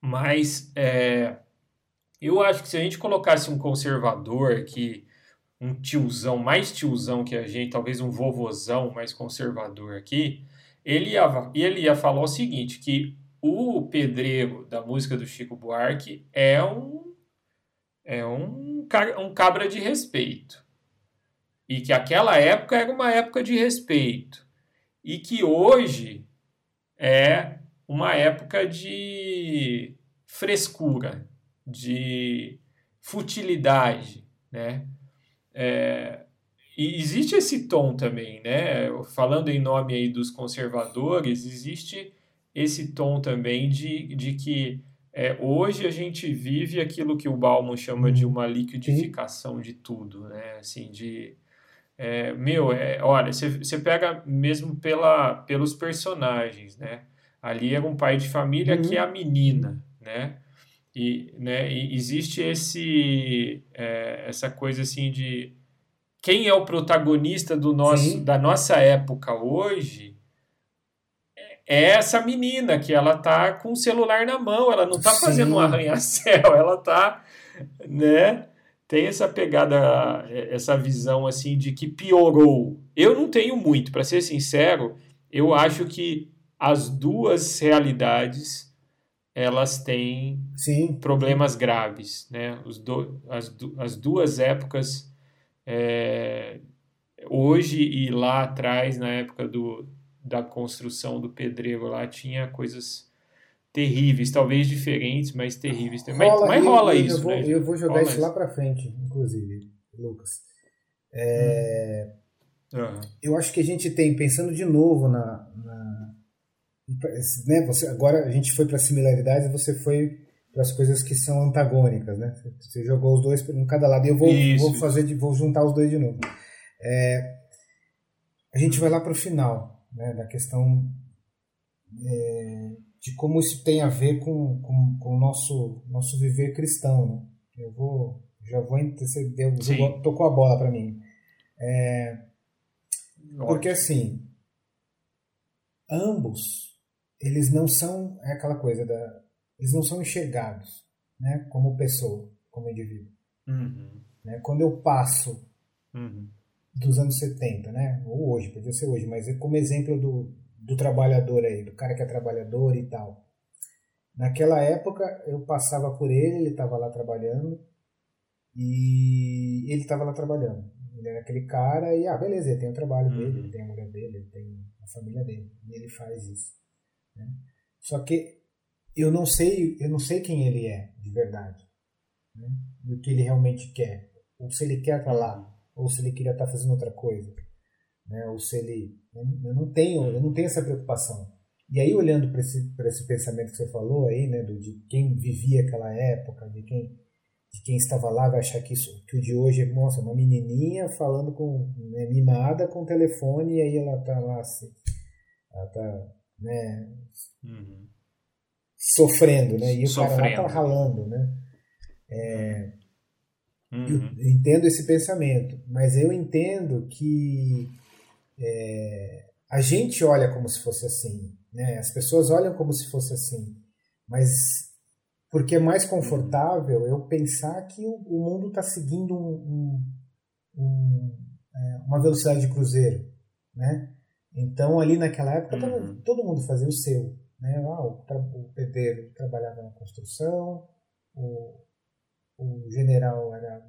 mas é, eu acho que se a gente colocasse um conservador aqui, um tiozão, mais tiozão que a gente, talvez um vovozão mais conservador aqui, ele ia, ele ia falar o seguinte, que o pedreiro da música do Chico Buarque é um, é um, um cabra de respeito e que aquela época era uma época de respeito e que hoje é uma época de frescura, de futilidade, né? É, e existe esse tom também, né? Falando em nome aí dos conservadores, existe esse tom também de, de que é, hoje a gente vive aquilo que o Bauman chama de uhum. uma liquidificação de tudo, né? Assim, de é, meu, é, olha, você pega mesmo pela, pelos personagens, né? Ali é um pai de família uhum. que é a menina, né? E, né, e existe esse, é, essa coisa assim de quem é o protagonista do nosso, da nossa época hoje é essa menina que ela tá com o celular na mão, ela não tá Sim. fazendo um arranha-céu, ela tá, né? tem essa pegada, essa visão assim de que piorou. Eu não tenho muito, para ser sincero, eu acho que as duas realidades elas têm Sim. problemas graves, né? Os do, as, as duas épocas, é, hoje e lá atrás, na época do, da construção do pedreiro lá, tinha coisas terríveis, talvez diferentes, mas terríveis. Rola, mas, mas rola eu, isso. Eu vou, né? eu vou jogar rola isso lá para frente, inclusive, Lucas. É, uhum. Eu acho que a gente tem, pensando de novo na. na né, você, agora a gente foi para similaridades e você foi para as coisas que são antagônicas, né? Você jogou os dois em cada lado e eu vou, isso, vou fazer, de, vou juntar os dois de novo. É, a gente vai lá para o final, né, da questão é, de como isso tem a ver com, com, com o nosso, nosso viver cristão. Né? Eu vou, já vou interceder, jogou, tocou a bola para mim. É, porque assim, ambos, eles não são, é aquela coisa da, eles não são enxergados, né, como pessoa, como indivíduo. Uhum. Né? Quando eu passo uhum. Dos anos 70, né, ou hoje, podia ser hoje, mas é como exemplo do, do trabalhador aí, do cara que é trabalhador e tal. Naquela época eu passava por ele, ele estava lá trabalhando e ele estava lá trabalhando. Ele era aquele cara e, ah, beleza, ele tem o trabalho uhum. dele, ele tem a mulher dele, ele tem a família dele e ele faz isso. Né? Só que eu não sei, eu não sei quem ele é de verdade, né? do que ele realmente quer, ou se ele quer estar lá, ou se ele queria estar fazendo outra coisa né? Ou se ele, eu não tenho, eu não tenho essa preocupação. E aí olhando para esse, esse pensamento que você falou aí, né, do, de quem vivia aquela época, de quem de quem estava lá vai achar que isso que o de hoje é nossa, uma menininha falando com né, mimada com o telefone e aí ela tá lá assim, ela tá, né, uhum. sofrendo, né? E o sofrendo. cara lá tá ralando, né? É, uhum. eu entendo esse pensamento, mas eu entendo que é, a gente olha como se fosse assim, né? As pessoas olham como se fosse assim, mas porque é mais confortável eu pensar que o, o mundo está seguindo um, um, um, é, uma velocidade de cruzeiro, né? Então ali naquela época uhum. todo, mundo fazia o seu, né? Ah, o, o pedreiro trabalhava na construção, o, o general era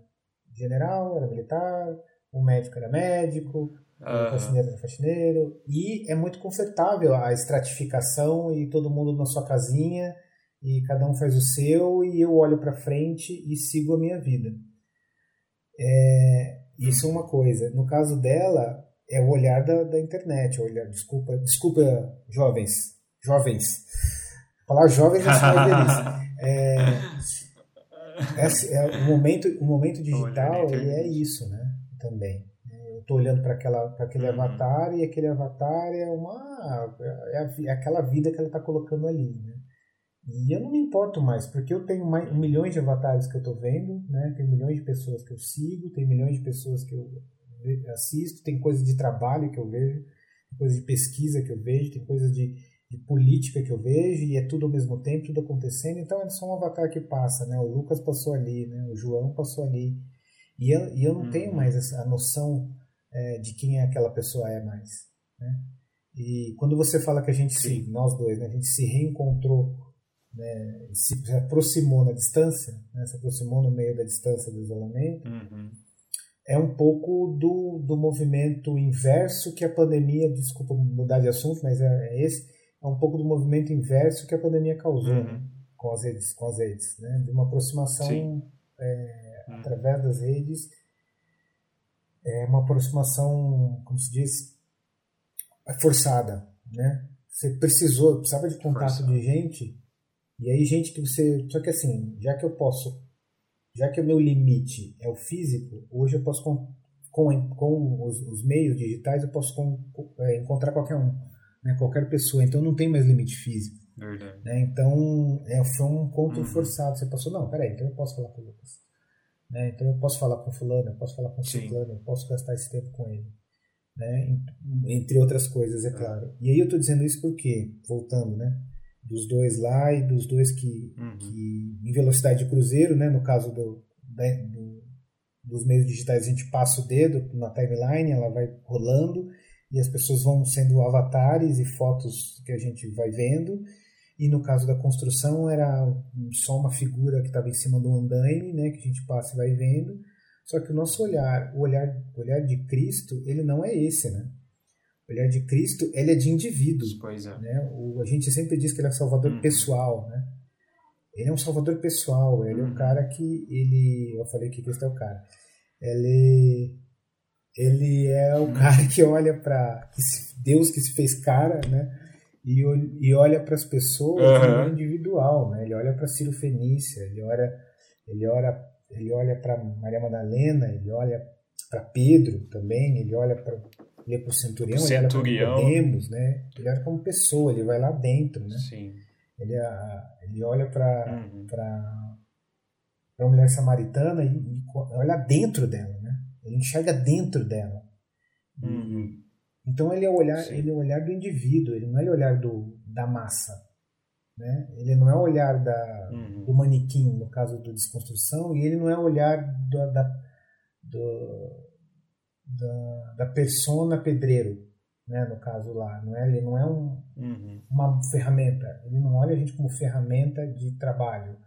general, era militar, o médico era médico, Uhum. faxineiro é faxineiro. E é muito confortável a estratificação e todo mundo na sua casinha e cada um faz o seu e eu olho para frente e sigo a minha vida. É, isso é uma coisa. No caso dela, é o olhar da, da internet. O olhar, desculpa, desculpa, jovens. Jovens. Falar jovens é uma delícia. É, é, é, o, momento, o momento digital ele é isso, né? Também tô olhando para aquela para aquele uhum. avatar e aquele avatar é uma é, a, é, aquela vida que ela está colocando ali né? E eu não me importo mais, porque eu tenho mais, milhões de avatares que eu estou vendo, né? tem milhões de pessoas que eu sigo, tem milhões de pessoas que eu assisto, tem coisas de trabalho que eu vejo, tem coisas de pesquisa que eu vejo, tem coisas de, de, política que eu vejo, e é tudo ao mesmo tempo, tudo acontecendo. Então é só um avatar que passa, né? O Lucas passou ali, né? o João passou ali. E eu, e eu não tenho uhum. mais essa, a noção é, de quem é aquela pessoa é mais. Né? E quando você fala que a gente Sim. se, nós dois, né, a gente se reencontrou, né, se aproximou na distância, né, se aproximou no meio da distância do isolamento, uhum. é um pouco do, do movimento inverso que a pandemia, desculpa mudar de assunto, mas é, é esse, é um pouco do movimento inverso que a pandemia causou uhum. com as redes, com as redes, né, de uma aproximação é, uhum. através das redes, é uma aproximação, como se diz, forçada, né? Você precisou, precisava de contato Forçado. de gente, e aí gente que você... Só que assim, já que eu posso, já que o meu limite é o físico, hoje eu posso, com, com, com os, os meios digitais, eu posso com, é, encontrar qualquer um, né? qualquer pessoa, então não tem mais limite físico. Verdade. Né? Então, é, foi um encontro uhum. forçado. Você passou, não, peraí, então eu posso falar com o Lucas. Né? Então eu posso falar com fulano, eu posso falar com o ciclano, eu posso gastar esse tempo com ele né? entre outras coisas, é claro. E aí eu estou dizendo isso porque, voltando, né? dos dois lá e dos dois que, uhum. que em velocidade de cruzeiro, né? no caso do, né? do, dos meios digitais, a gente passa o dedo na timeline, ela vai rolando e as pessoas vão sendo avatares e fotos que a gente vai vendo. E no caso da construção era só uma figura que estava em cima do andaime, né, que a gente passa e vai vendo. Só que o nosso olhar, o olhar, o olhar de Cristo, ele não é esse, né? O olhar de Cristo, ele é de indivíduo. Pois é. Né? O, a gente sempre diz que ele é salvador uhum. pessoal, né? Ele é um salvador pessoal, ele uhum. é o uhum. cara que ele, eu falei que Cristo é o cara. Ele ele é o uhum. cara que olha para Deus que se fez cara, né? E, e olha para as pessoas uhum. individual, né? Ele olha para Ciro Fenícia, ele olha ele olha ele olha para Maria Madalena, ele olha para Pedro também, ele olha para ele para o centurião, centurião. ele olha para Podemos, né? Ele olha como pessoa, ele vai lá dentro, né? Sim. Ele, ele olha para uhum. para a mulher samaritana e, e, olha dentro dela? Ele enxerga dentro dela. Uhum. Então ele é o olhar, ele é o olhar do indivíduo, ele não é o olhar do, da massa. Né? Ele não é o olhar da, uhum. do manequim, no caso da desconstrução, e ele não é o olhar do, da, do, da, da persona pedreiro, né? no caso lá. Não é, ele não é um, uhum. uma ferramenta, ele não olha a gente como ferramenta de trabalho.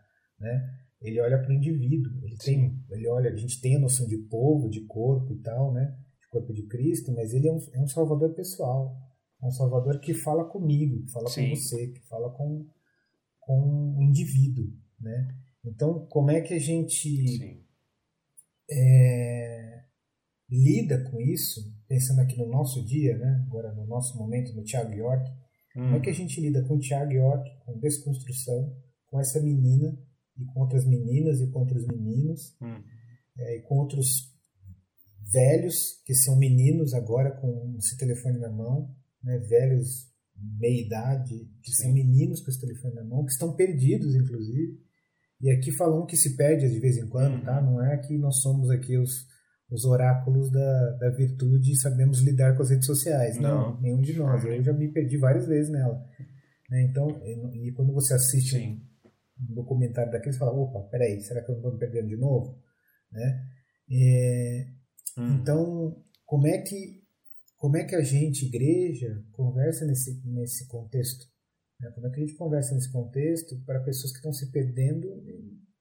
Né? Ele olha para o indivíduo, ele, tem, ele olha, a gente tem a noção de povo, de corpo e tal, né? de corpo de Cristo, mas ele é um, é um salvador pessoal. É um salvador que fala comigo, que fala Sim. com você, que fala com, com o indivíduo, né? Então, como é que a gente é, lida com isso, pensando aqui no nosso dia, né? agora no nosso momento, no Tiago York, hum. como é que a gente lida com o Tiago York, com desconstrução, com essa menina e com outras meninas e com outros meninos, hum. é, e com outros velhos que são meninos agora com esse telefone na mão, né? velhos meia idade, que Sim. são meninos com esse telefone na mão, que estão perdidos, inclusive. E aqui falam que se perde de vez em quando, uhum. tá? Não é que nós somos aqui os, os oráculos da, da virtude e sabemos lidar com as redes sociais. Não, Não nenhum de nós. Eu já me perdi várias vezes nela. Né? Então, e, e, quando você assiste Sim. Um documentário daqueles, você fala, opa, peraí, será que eu não estou me perdendo de novo? Né? É, uhum. Então, como é que como é que a gente, igreja, conversa nesse, nesse contexto? Né? Como é que a gente conversa nesse contexto para pessoas que estão se perdendo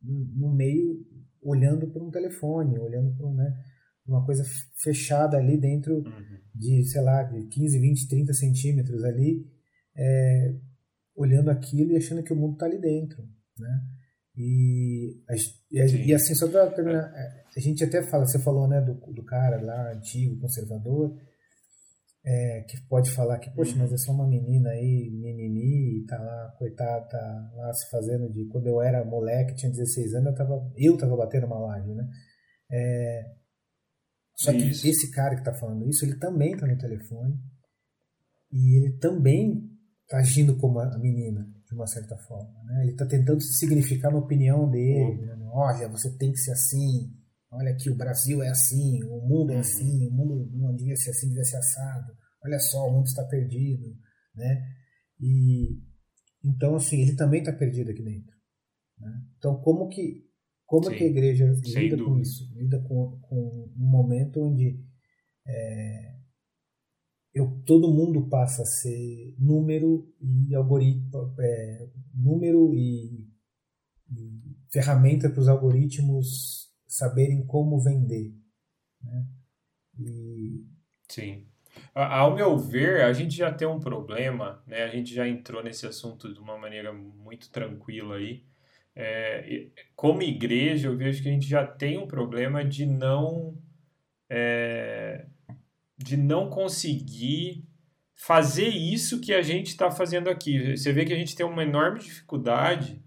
no meio, olhando para um telefone, olhando para um, né, uma coisa fechada ali dentro uhum. de, sei lá, de 15, 20, 30 centímetros ali, é, olhando aquilo e achando que o mundo está ali dentro, né? E, e, e assim, só para terminar, é, a gente até fala, você falou, né, do, do cara lá, antigo, conservador, é, que pode falar que, poxa, mas é só uma menina aí, mimimi, tá lá, coitada, tá lá se fazendo de. Quando eu era moleque, tinha 16 anos, eu tava, eu tava batendo uma live, né? É, só que esse cara que tá falando isso, ele também tá no telefone, e ele também tá agindo como a menina, de uma certa forma. Né? Ele está tentando se significar na opinião dele. Né? Olha, você tem que ser assim. Olha aqui, o Brasil é assim, o mundo é uhum. assim, o mundo não devia ser assim, devia ser assado. Olha só, o mundo está perdido. Né? E então, assim, ele também está perdido aqui dentro. Né? Então, como que como que a igreja lida com isso? Lida com, com um momento onde é, eu, todo mundo passa a ser número e algoritmo, é, número e, e ferramenta para os algoritmos saberem como vender. Né? E... Sim. Ao meu ver, a gente já tem um problema, né? A gente já entrou nesse assunto de uma maneira muito tranquila aí. É, como igreja, eu vejo que a gente já tem um problema de não é, de não conseguir fazer isso que a gente está fazendo aqui. Você vê que a gente tem uma enorme dificuldade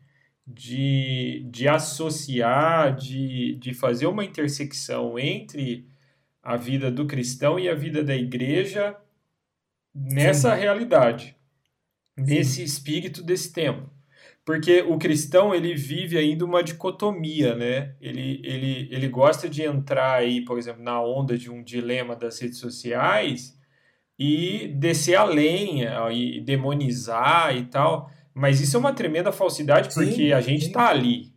de, de associar, de, de fazer uma intersecção entre a vida do cristão e a vida da igreja nessa Sim. realidade, nesse espírito desse tempo. Porque o cristão, ele vive ainda uma dicotomia, né? Ele, ele, ele gosta de entrar aí, por exemplo, na onda de um dilema das redes sociais e descer a lenha e demonizar e tal. Mas isso é uma tremenda falsidade porque sim, a gente está ali,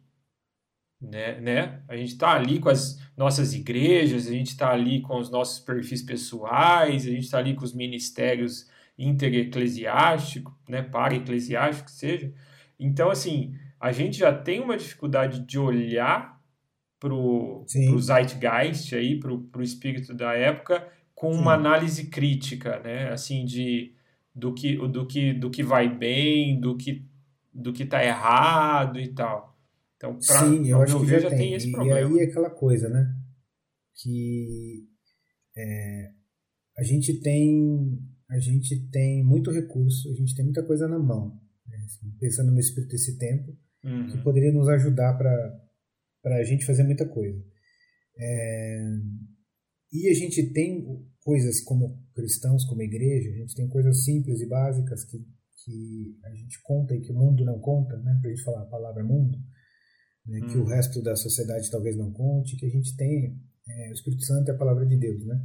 né, né? A gente está ali com as nossas igrejas, a gente está ali com os nossos perfis pessoais, a gente está ali com os ministérios intereclesiásticos, né, para eclesiástico que seja. Então, assim, a gente já tem uma dificuldade de olhar para o zeitgeist aí, para o espírito da época, com Sim. uma análise crítica, né? Assim, de do que, do que, do que vai bem, do que do que está errado e tal. Então, pra, Sim, eu acho que já, já tem. tem esse e, problema. E aí é aquela coisa, né? Que é, a gente tem a gente tem muito recurso, a gente tem muita coisa na mão pensando no espírito desse tempo, uhum. que poderia nos ajudar para a gente fazer muita coisa. É, e a gente tem coisas como cristãos, como igreja, a gente tem coisas simples e básicas que, que a gente conta e que o mundo não conta, né? para a gente falar a palavra mundo, né? uhum. que o uhum. resto da sociedade talvez não conte, que a gente tem é, o Espírito Santo é a palavra de Deus, né?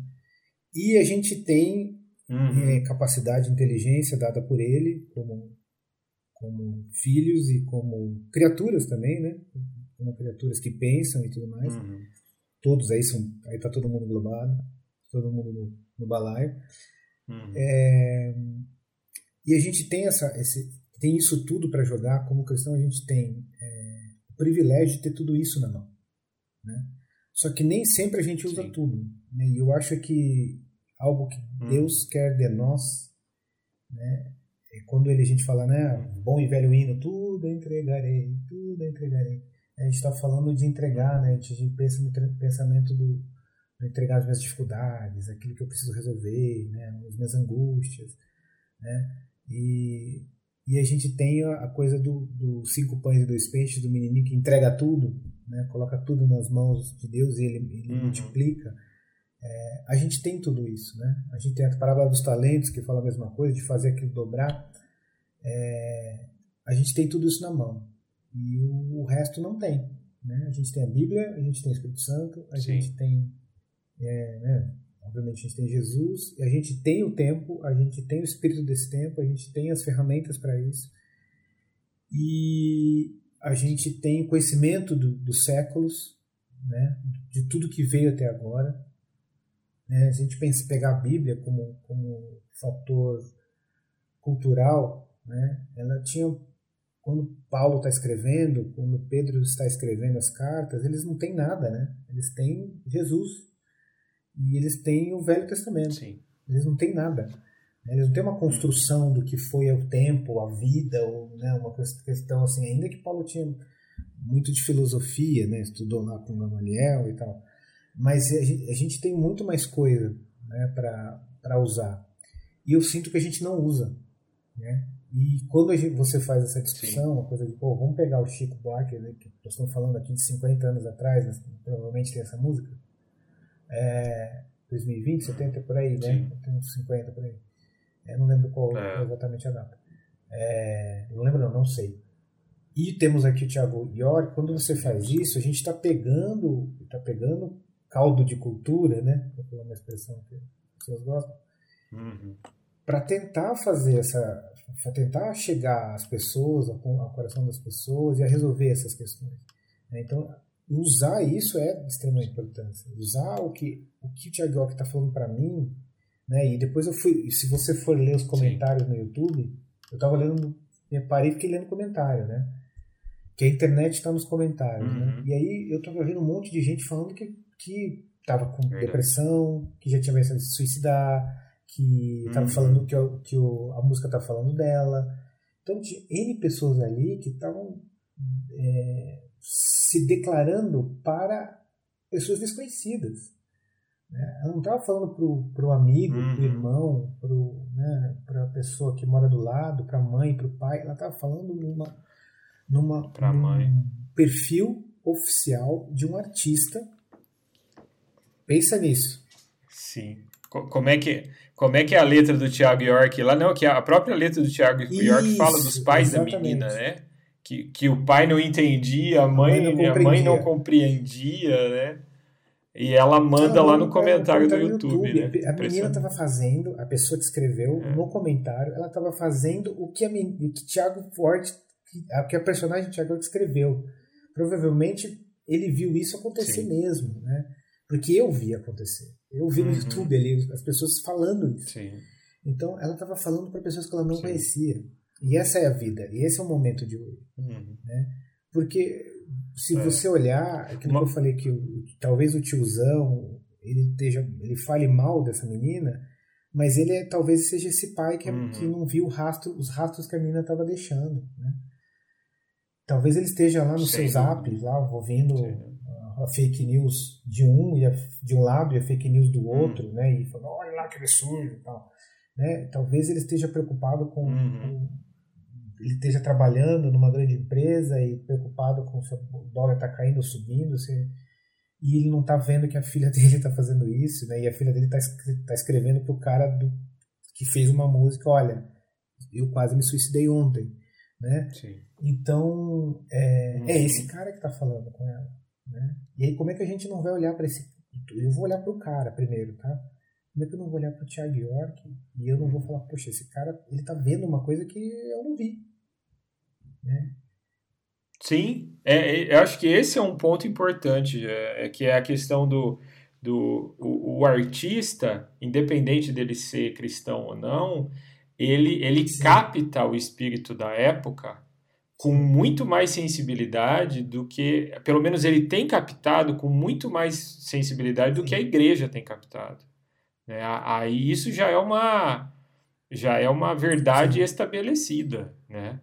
E a gente tem uhum. é, capacidade, inteligência dada por Ele, como como filhos e como criaturas também, né? Como criaturas que pensam e tudo mais. Uhum. Todos aí são, aí tá todo mundo globado, todo mundo no, no balaio. Uhum. É, e a gente tem essa, esse, tem isso tudo para jogar. Como cristão, a gente tem é, o privilégio de ter tudo isso na mão, né? Só que nem sempre a gente usa Sim. tudo. Né? E eu acho que algo que uhum. Deus quer de nós, né? Quando ele, a gente fala, né, bom e velho hino, tudo entregarei, tudo entregarei. A gente está falando de entregar, né? A gente pensa no pensamento do, do entregar as minhas dificuldades, aquilo que eu preciso resolver, né? As minhas angústias, né? E, e a gente tem a coisa do, do cinco pães e dois peixes, do menininho que entrega tudo, né? Coloca tudo nas mãos de Deus e ele, ele uhum. multiplica. É, a gente tem tudo isso, né? A gente tem a parábola dos talentos que fala a mesma coisa, de fazer aquilo dobrar. É, a gente tem tudo isso na mão e o, o, resto não tem, né? A gente tem a Bíblia, a gente tem o Espírito Santo, a Sim. gente tem, é, né? Obviamente a gente tem Jesus, a gente tem o tempo, a gente tem o Espírito desse tempo, a gente tem as ferramentas para isso e a gente tem conhecimento do, dos séculos, né? De tudo que veio até agora né? Se a gente pensa, pegar a Bíblia como, como fator cultural, né? ela tinha quando Paulo está escrevendo, quando Pedro está escrevendo as cartas, eles não têm nada, né? Eles têm Jesus e eles têm o Velho Testamento. Sim. Eles não têm nada. Eles não têm uma construção do que foi o tempo, a vida, ou né, uma questão assim. Ainda que Paulo tinha muito de filosofia, né? Estudou lá com Gamaliel e tal mas a gente, tem muito mais coisa né, para usar. E eu sinto que a gente não usa. Né? E quando gente, você faz essa discussão, Sim. uma coisa de, pô, vamos pegar o Chico Buarque, né, que nós estamos falando aqui de 50 anos atrás, né, provavelmente tem essa música, é, 2020, 70 por aí, né? Tem uns 50 por aí. Eu não lembro qual é. exatamente a data. sei. E temos aqui o Thiago York. Quando você faz isso, a gente está pegando, está pegando caldo de cultura, né? Vou falar uma expressão que pessoas gostam. Uhum. Para tentar fazer essa, para tentar chegar às pessoas, ao, ao, coração das pessoas e a resolver essas questões. Né? Então, usar isso é de extrema importância. Usar o que o que o Thiago está falando para mim, né? E depois eu fui, se você for ler os comentários Sim. no YouTube, eu estava lendo, me parei e fiquei lendo comentário, né? Que a internet está nos comentários, né? uhum. né? E aí eu estava vendo um monte de gente falando que que estava com Verdade. depressão, que já tinha pensado em se suicidar, que estava uhum. falando que, que a música estava falando dela. Então tinha N pessoas ali que estavam é, se declarando para pessoas desconhecidas. Né? Ela não estava falando para o amigo, uhum. para o irmão, para né, a pessoa que mora do lado, para a mãe, para o pai. Ela estava falando numa, numa, num mãe. perfil oficial de um artista. Pensa nisso. Sim. Como é que como é que é a letra do Tiago York lá? Não, que a própria letra do Tiago York fala dos pais exatamente. da menina, né? Que, que o pai não entendia, a mãe, a mãe, não, a mãe não compreendia, né? E ela manda ela lá no comentário do YouTube, YouTube. Né? A menina estava fazendo, a pessoa que escreveu é. no comentário, ela estava fazendo o que a o que Thiago Forte, que a personagem Thiago escreveu. Provavelmente ele viu isso acontecer Sim. mesmo, né? Porque eu vi acontecer. Eu vi no uhum. YouTube ali as pessoas falando isso. Sim. Então ela estava falando para pessoas que ela não Sim. conhecia. E essa é a vida. E esse é o momento de hoje. Uhum. Né? Porque se é. você olhar, aquilo Uma... que eu falei que talvez o tiozão ele esteja, ele fale mal dessa menina, mas ele é, talvez seja esse pai que, é, uhum. que não viu rastro, os rastros que a menina estava deixando. Né? Talvez ele esteja lá no Sim. seu zap, lá ouvindo a, fake news de um e a, de um lado e a fake news do uhum. outro, né? E falando, olha lá que absurdo e tal. Né? Talvez ele esteja preocupado com, uhum. com ele esteja trabalhando numa grande empresa e preocupado com se o dólar está caindo ou subindo, se, e ele não está vendo que a filha dele está fazendo isso, né? E a filha dele está tá escrevendo para o cara do, que fez uma música, olha, eu quase me suicidei ontem, né? Sim. Então é, uhum. é esse cara que está falando com ela, né? E aí como é que a gente não vai olhar para esse? Eu vou olhar para o cara primeiro, tá? Como é que eu não vou olhar para o Thiago York e eu não vou falar, poxa, esse cara ele tá vendo uma coisa que eu não vi, né? Sim, é, é, eu acho que esse é um ponto importante, é, é que é a questão do, do o, o, artista, independente dele ser cristão ou não, ele, ele capta o espírito da época com muito mais sensibilidade do que, pelo menos ele tem captado com muito mais sensibilidade do que a igreja tem captado. Né? Aí isso já é uma já é uma verdade estabelecida, né?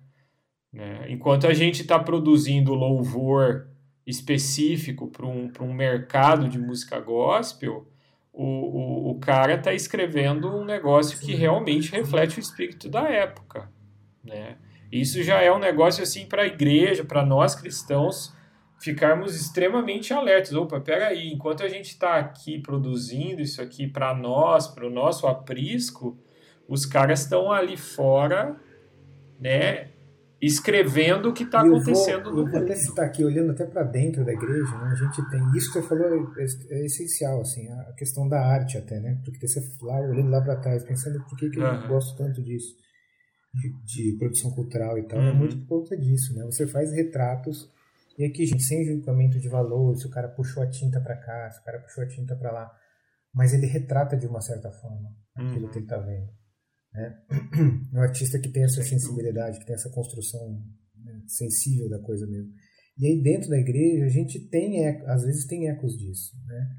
Né? Enquanto a gente está produzindo louvor específico para um, um mercado de música gospel, o, o, o cara está escrevendo um negócio que realmente reflete o espírito da época. Né? Isso já é um negócio assim para a igreja, para nós cristãos, ficarmos extremamente alertos. Opa, peraí, enquanto a gente está aqui produzindo isso aqui para nós, para o nosso aprisco, os caras estão ali fora, né, escrevendo o que está acontecendo vou, no eu vou até citar aqui, olhando até para dentro da igreja, né, a gente tem, isso que você falou é, é, é, essencial, assim, a questão da arte até, né, porque você lá, olhando lá para trás, pensando por que, que eu uhum. gosto tanto disso, de, de, produção cultural e tal, é uhum. é muito por conta disso, né, você faz retratos, e aqui, gente, sem julgamento de valor, se o cara puxou a tinta para cá, se o cara puxou a tinta para lá, mas ele retrata de uma certa forma aquilo uhum. que ele está vendo. Né? Um artista que tem essa sensibilidade, que tem essa construção né, sensível da coisa mesmo. E aí dentro da igreja a gente tem, às vezes tem ecos disso, né?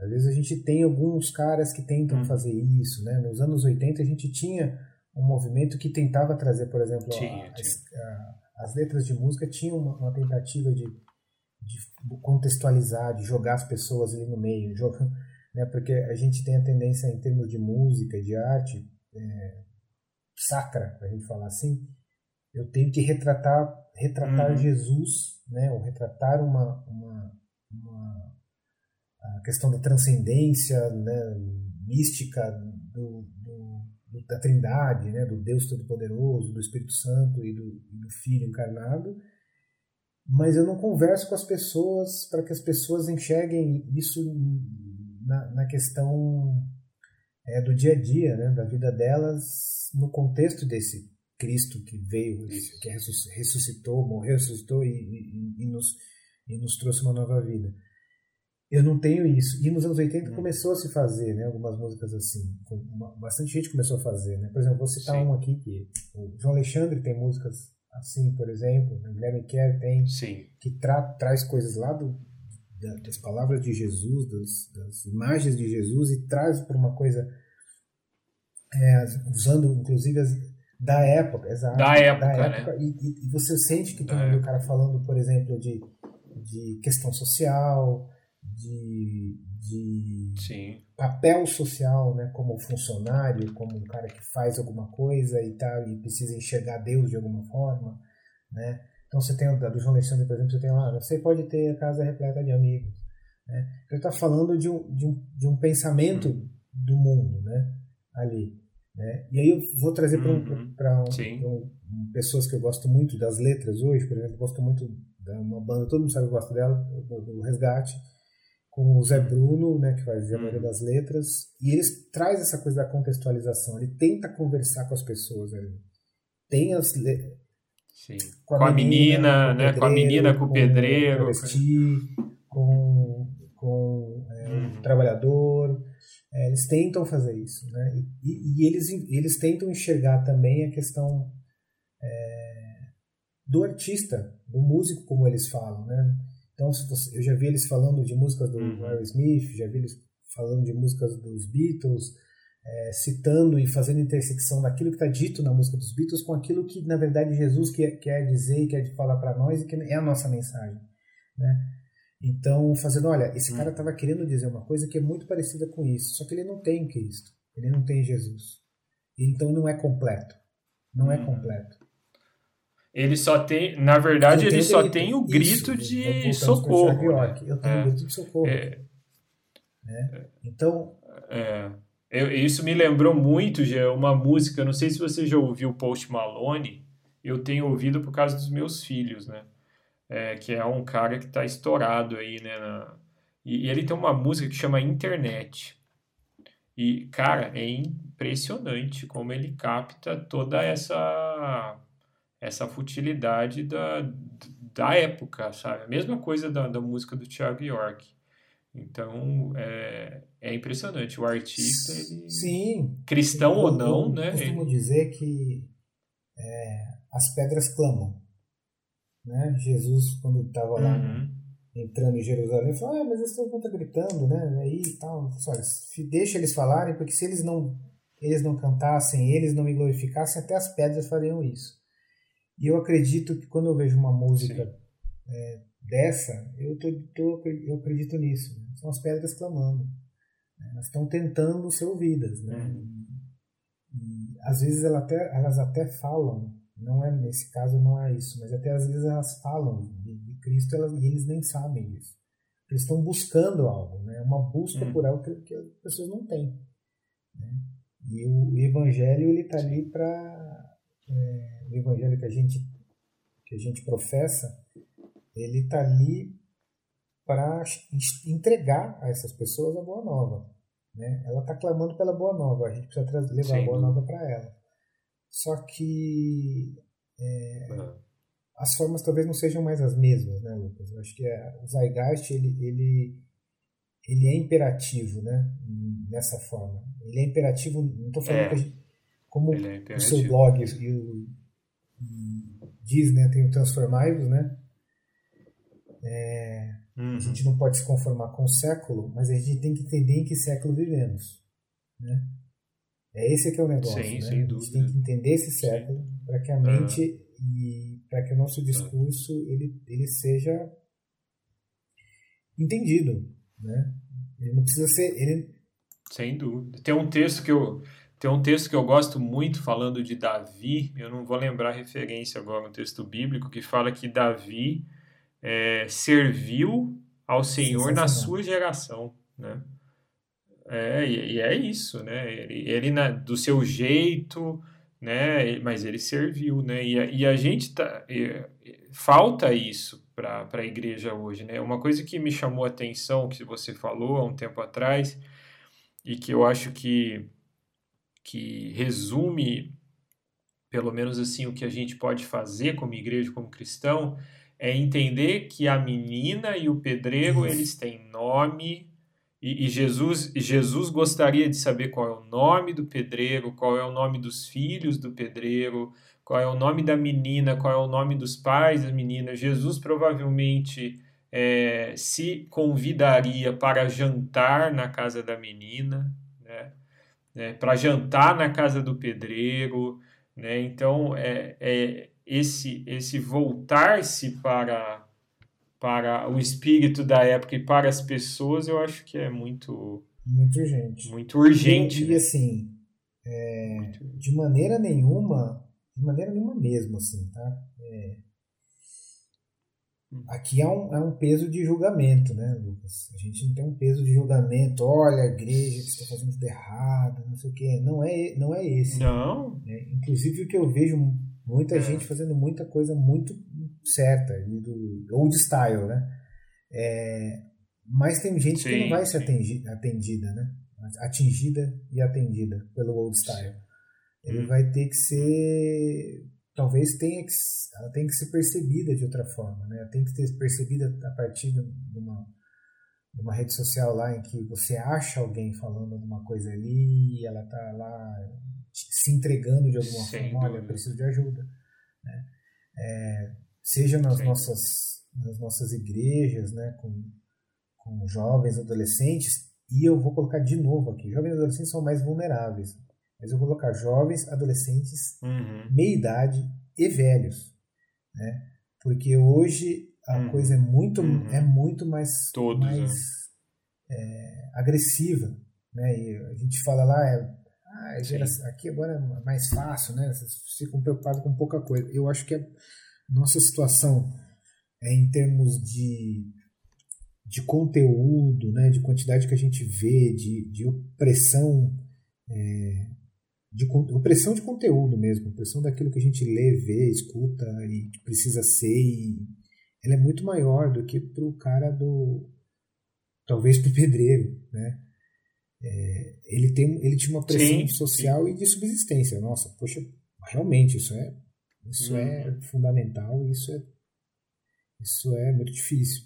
Às vezes a gente tem alguns caras que tentam hum. fazer isso, né? Nos anos 80 a gente tinha um movimento que tentava trazer, por exemplo, tinha, a, tinha. A, as letras de música tinham uma, uma tentativa de, de, contextualizar, de jogar as pessoas ali no meio, jogar, né? Porque a gente tem a tendência em termos de música, de arte, é, sacra, para a gente falar assim, eu tenho que retratar, retratar uhum. Jesus, né? Ou retratar uma, uma, uma a questão da transcendência, né? mística do, do, da Trindade, né, do Deus Todo-Poderoso, do Espírito Santo e do, do Filho encarnado, mas eu não converso com as pessoas para que as pessoas enxerguem isso na, na questão é, do dia a dia, né, da vida delas, no contexto desse Cristo que veio, que ressuscitou, morreu, ressuscitou e, e, e, nos, e nos trouxe uma nova vida. Eu não tenho isso. E nos anos 80 hum. começou a se fazer, né? Algumas músicas assim. Bastante gente começou a fazer, né? Por exemplo, vou citar Sim. um aqui que o João Alexandre tem músicas assim, por exemplo. O Guilherme Kerr tem. Sim. Que tra traz coisas lá do, das palavras de Jesus, das, das imagens de Jesus e traz para uma coisa é, usando inclusive as, da época, exato. Da época, da época né? E, e, você sente que tem o cara falando, por exemplo, de, de questão social, de, de papel social, né, como funcionário, como um cara que faz alguma coisa e tal e precisa enxergar Deus de alguma forma, né? Então você tem o do João Alexandre, por exemplo, você tem lá, você pode ter a casa repleta de amigos, né? Ele está falando de um, de um, de um pensamento uhum. do mundo, né? Ali, né? E aí eu vou trazer para uhum. um, um, pessoas que eu gosto muito das letras hoje, por exemplo, eu gosto muito de uma banda, todo mundo sabe que eu gosto dela, do Resgate, com o Zé Bruno, né, que faz a maioria uhum. das letras, e ele traz essa coisa da contextualização, ele tenta conversar com as pessoas ali. Tem as. Sim. Com, a, com a menina, né, com, a menina, com o pedreiro, com o travesti, com, com é, uhum. o trabalhador, é, eles tentam fazer isso, né, e, e, eles, eles tentam enxergar também a questão é, do artista, do músico, como eles falam, né, então, você, eu já vi eles falando de músicas do uhum. Aerosmith, já vi eles falando de músicas dos Beatles, é, citando e fazendo intersecção daquilo que está dito na música dos Beatles com aquilo que, na verdade, Jesus quer, quer dizer e quer falar para nós e que é a nossa mensagem. Né? Então, fazendo, olha, esse cara estava uhum. querendo dizer uma coisa que é muito parecida com isso, só que ele não tem Cristo, ele não tem Jesus. Então, não é completo. Não é uhum. completo. Ele só tem, na verdade, ele só tem o grito Isso, de socorro. Né? Eu tenho é, o grito de socorro. É, né? Então. É, eu, isso me lembrou muito, já uma música, não sei se você já ouviu Post Malone, eu tenho ouvido por causa dos meus filhos, né? É, que é um cara que está estourado aí, né? Na, e, e ele tem uma música que chama Internet. E, cara, é impressionante como ele capta toda essa essa futilidade da, da época, sabe? A mesma coisa da, da música do Thiago York. Então, é, é impressionante. O artista, ele, Sim. cristão eu, ou não, eu né? Eu costumo ele... dizer que é, as pedras clamam. Né? Jesus, quando estava lá uhum. entrando em Jerusalém, falou, ah, mas eles estão gritando, né? Aí tal. Olha, deixa eles falarem, porque se eles não, eles não cantassem, eles não me glorificassem, até as pedras fariam isso. E eu acredito que quando eu vejo uma música é, dessa, eu, tô, tô, eu acredito nisso. Né? São as pedras clamando. Né? Elas estão tentando ser ouvidas. Né? Uhum. E, às vezes elas até, elas até falam, não é nesse caso não é isso, mas até às vezes elas falam de, de Cristo elas, e eles nem sabem disso. Eles estão buscando algo, né? uma busca uhum. por algo que, que, as pessoas não têm. Né? E o, o Evangelho ele está ali para é, o evangelho que a gente que a gente professa, ele está ali para entregar a essas pessoas a boa nova. Né? Ela está clamando pela boa nova, a gente precisa trazer, levar Sim. a boa nova para ela. Só que é, uhum. as formas talvez não sejam mais as mesmas, né, Lucas? Eu acho que é, o Zeitgeist ele, ele, ele é imperativo né, nessa forma. Ele é imperativo, não estou falando é. que a gente como é o seu blog e o, diz, né, tem o Transformai-vos, né? É, uhum. A gente não pode se conformar com o século, mas a gente tem que entender em que século vivemos, né? É esse que é o negócio, Sim, né? A gente tem que entender esse século para que a mente uhum. e para que o nosso discurso ele, ele seja entendido, né? Ele não precisa ser ele sem dúvida. Tem um texto que eu tem um texto que eu gosto muito falando de Davi, eu não vou lembrar a referência agora, um texto bíblico, que fala que Davi é, serviu ao Senhor na sua geração. Né? É, e é isso, né? Ele, ele na, do seu jeito, né? Mas ele serviu, né? E a, e a gente tá. E, falta isso para a igreja hoje, né? Uma coisa que me chamou a atenção, que você falou há um tempo atrás, e que eu acho que, que resume, pelo menos assim, o que a gente pode fazer como igreja, como cristão, é entender que a menina e o pedreiro, Isso. eles têm nome, e, e, Jesus, Jesus gostaria de saber qual é o nome do pedreiro, qual é o nome dos filhos do pedreiro, qual é o nome da menina, qual é o nome dos pais da menina. Jesus provavelmente é, se convidaria para jantar na casa da menina, né? para jantar na casa do pedreiro. Né? Então, é, é esse, esse voltar-se para para o espírito da época e para as pessoas, eu acho que é muito muito urgente. Muito urgente. E, e né? assim, é, de maneira nenhuma, de maneira nenhuma mesmo, assim, tá? Aqui é um, é um peso de julgamento, né, Lucas? A gente não tem um peso de julgamento, olha, a igreja que está fazendo tudo errado, não sei o quê. Não é, não é esse. Não. É, inclusive o que eu vejo muita é. gente fazendo muita coisa muito certa, do old style, né? É, mas tem gente sim, que não vai ser atendida, né? Atingida e atendida pelo old style. Ele hum. vai ter que ser, talvez tenha que, ela tem que ser percebida de outra forma, né? Ela tem que ser percebida a partir de uma, de uma rede social lá em que você acha alguém falando alguma coisa ali e ela tá lá se entregando de alguma Sem forma, olha, eu preciso de ajuda, né? É, seja nas nossas, nas nossas igrejas, né, com, com jovens, adolescentes, e eu vou colocar de novo aqui, jovens e adolescentes são mais vulneráveis, mas eu vou colocar jovens, adolescentes, uhum. meia-idade e velhos, né, porque hoje a uhum. coisa é muito, uhum. é muito mais, Todos, mais é. É, agressiva, né, e a gente fala lá, é, ah, aqui agora é mais fácil, né, vocês ficam preocupados com pouca coisa, eu acho que é nossa situação é em termos de, de conteúdo, né, de quantidade que a gente vê, de, de opressão, é, de opressão de conteúdo mesmo, opressão daquilo que a gente lê, vê, escuta e precisa ser, e ela é muito maior do que para o cara do. talvez para o pedreiro, né? É, ele, tem, ele tinha uma pressão sim, social sim. e de subsistência. Nossa, poxa, realmente isso é isso uhum. é fundamental e isso é, isso é muito difícil.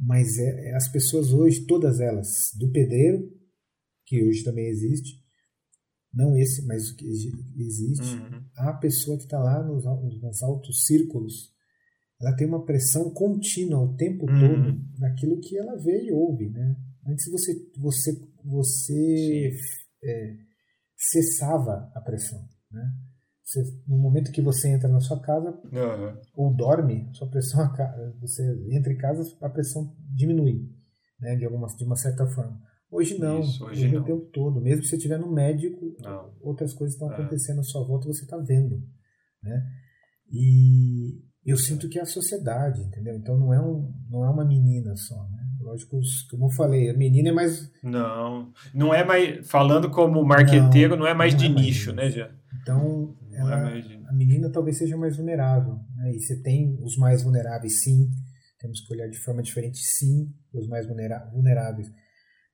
Mas é, é, as pessoas hoje, todas elas, do pedreiro, que hoje também existe, não esse, mas o que existe, uhum. a pessoa que está lá nos, nos altos círculos, ela tem uma pressão contínua o tempo uhum. todo naquilo que ela vê e ouve, né? Antes você você você é, cessava a pressão, né? Você, no momento que você entra na sua casa uhum. ou dorme, sua pressão você entra em casa, a pressão diminui, né, de alguma de uma certa forma. Hoje não, Isso, hoje, hoje não. o tempo todo. Mesmo que você estiver no médico, não. outras coisas estão é. acontecendo à sua volta, você está vendo, né? E eu sinto que é a sociedade, entendeu? Então não é um, não é uma menina só, né? Lógico, como eu falei, a menina é mais não, não é mais falando como marqueteiro, não, não é mais não de é mais nicho, né, já. Então ela, a menina talvez seja mais vulnerável. Né? E você tem os mais vulneráveis, sim. Temos que olhar de forma diferente, sim, os mais vulneráveis.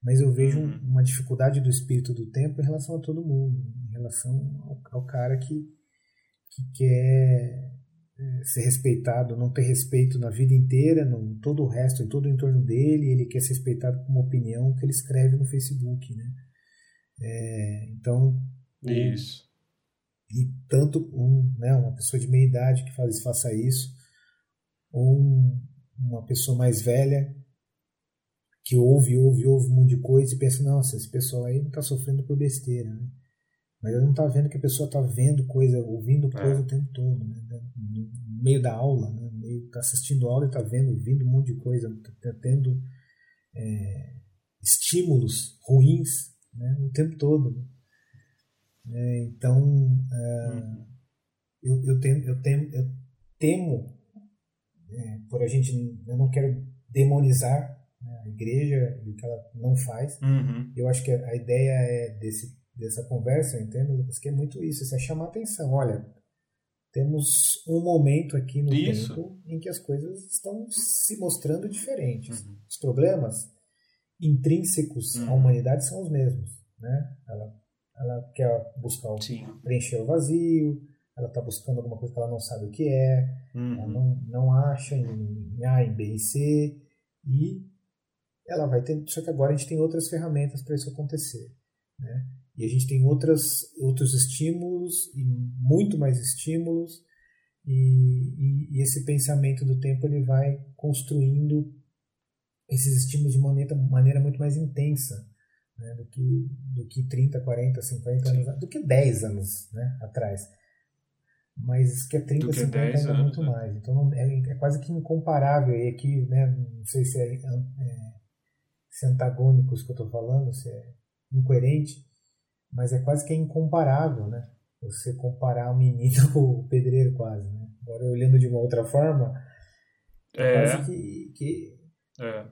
Mas eu vejo uhum. uma dificuldade do espírito do tempo em relação a todo mundo, em relação ao, ao cara que, que quer é, ser respeitado, não ter respeito na vida inteira, em todo o resto, em todo o entorno dele, ele quer ser respeitado por uma opinião que ele escreve no Facebook, né? É, então, isso e tanto um, né, uma pessoa de meia idade que faz, faça isso, ou um, uma pessoa mais velha que ouve, ouve, ouve um monte de coisa e pensa, nossa, esse pessoal aí não está sofrendo por besteira, né? Mas ele não está vendo que a pessoa está vendo coisa, ouvindo é. coisa é. o tempo todo, né? No meio da aula, né? Está assistindo aula e está vendo, ouvindo um monte de coisa, está tendo é, estímulos ruins né? o tempo todo. Né? É, então, uhum. eu, eu, temo, eu, temo, eu temo é, por a gente, eu não quero demonizar né? a igreja e o que ela não faz. Uhum. Eu acho que a ideia é desse, dessa conversa, eu entendo, Lucas, que é muito isso, é chamar atenção. Olha, temos um momento aqui no Isso. tempo em que as coisas estão se mostrando diferentes. Uhum. Os problemas intrínsecos à Uhum. humanidade são os mesmos, né? Ela, ela quer buscar o, Sim. preencher o vazio, ela está buscando alguma coisa que ela não sabe o que é, ela Uhum. não, não acha em, em A, em B e C, e ela vai ter. Só que agora a gente tem outras ferramentas para isso acontecer. Né? E a gente tem outras, outros estímulos, e muito mais estímulos, e, e, e esse pensamento do tempo ele vai construindo esses estímulos de maneira, maneira muito mais intensa né? do, que, do que 30, 40, 50 Sim. anos, do que 10 anos né? atrás. Mas que é 30, Do que 50 10 ainda anos, muito né? mais. Então é, é quase que incomparável. E aqui, né, não sei se é, é, se é antagônico isso que eu estou falando, se é incoerente, mas é quase que é incomparável, né? Você comparar o menino com o pedreiro quase, né? Agora olhando de uma outra forma, É. quase que, que É.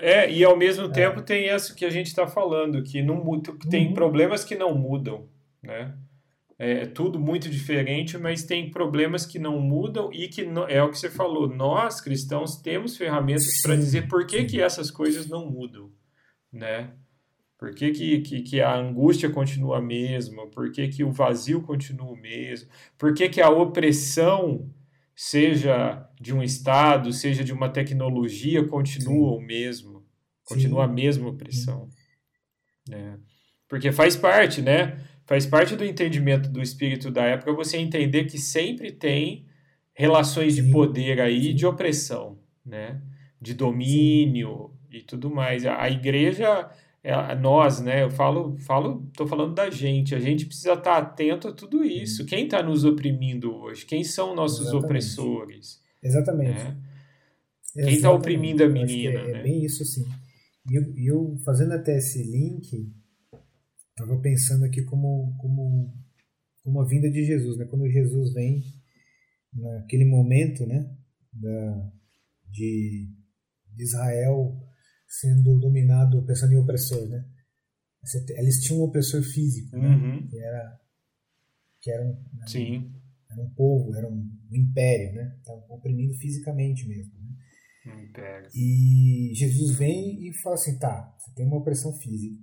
É, e ao É. mesmo tempo tem isso que a gente está falando, que não muda, tem Uhum. problemas que não mudam, né? É tudo muito diferente, mas tem problemas que não mudam e que não- é o que você falou. Nós cristãos temos ferramentas para Sim, dizer por que sim. que essas coisas não mudam, né? Por que, que, que, que a angústia continua a mesma? Por que, que o vazio continua o mesmo? Por que, que a opressão, seja de um Estado, seja de uma tecnologia, continua o mesmo? Continua a Sim. mesma opressão. né? Porque faz parte, né? Faz parte do entendimento do espírito da época você entender que sempre tem relações de poder aí de opressão, né? De domínio e tudo mais. A, a igreja, é, nós, né? Eu falo, falo, tô falando da gente. A gente precisa estar atento a tudo isso. Quem está nos oprimindo hoje? Quem são nossos Exatamente. opressores? exatamente. né? Quem tá Exatamente. oprimindo a menina, É, é né? bem isso, sim. E eu, e eu fazendo até esse link, estava pensando aqui como, como, como a vinda de Jesus, né? Quando Jesus vem naquele momento, né? Da, de, de Israel sendo dominado, pensando em opressor, né? Eles tinham um opressor físico, né? Uhum, Que era, que era um, né? sim. era um povo, era um império, né? Estavam oprimindo fisicamente mesmo. Né? Pega. E Jesus vem e fala assim: tá, você tem uma opressão física,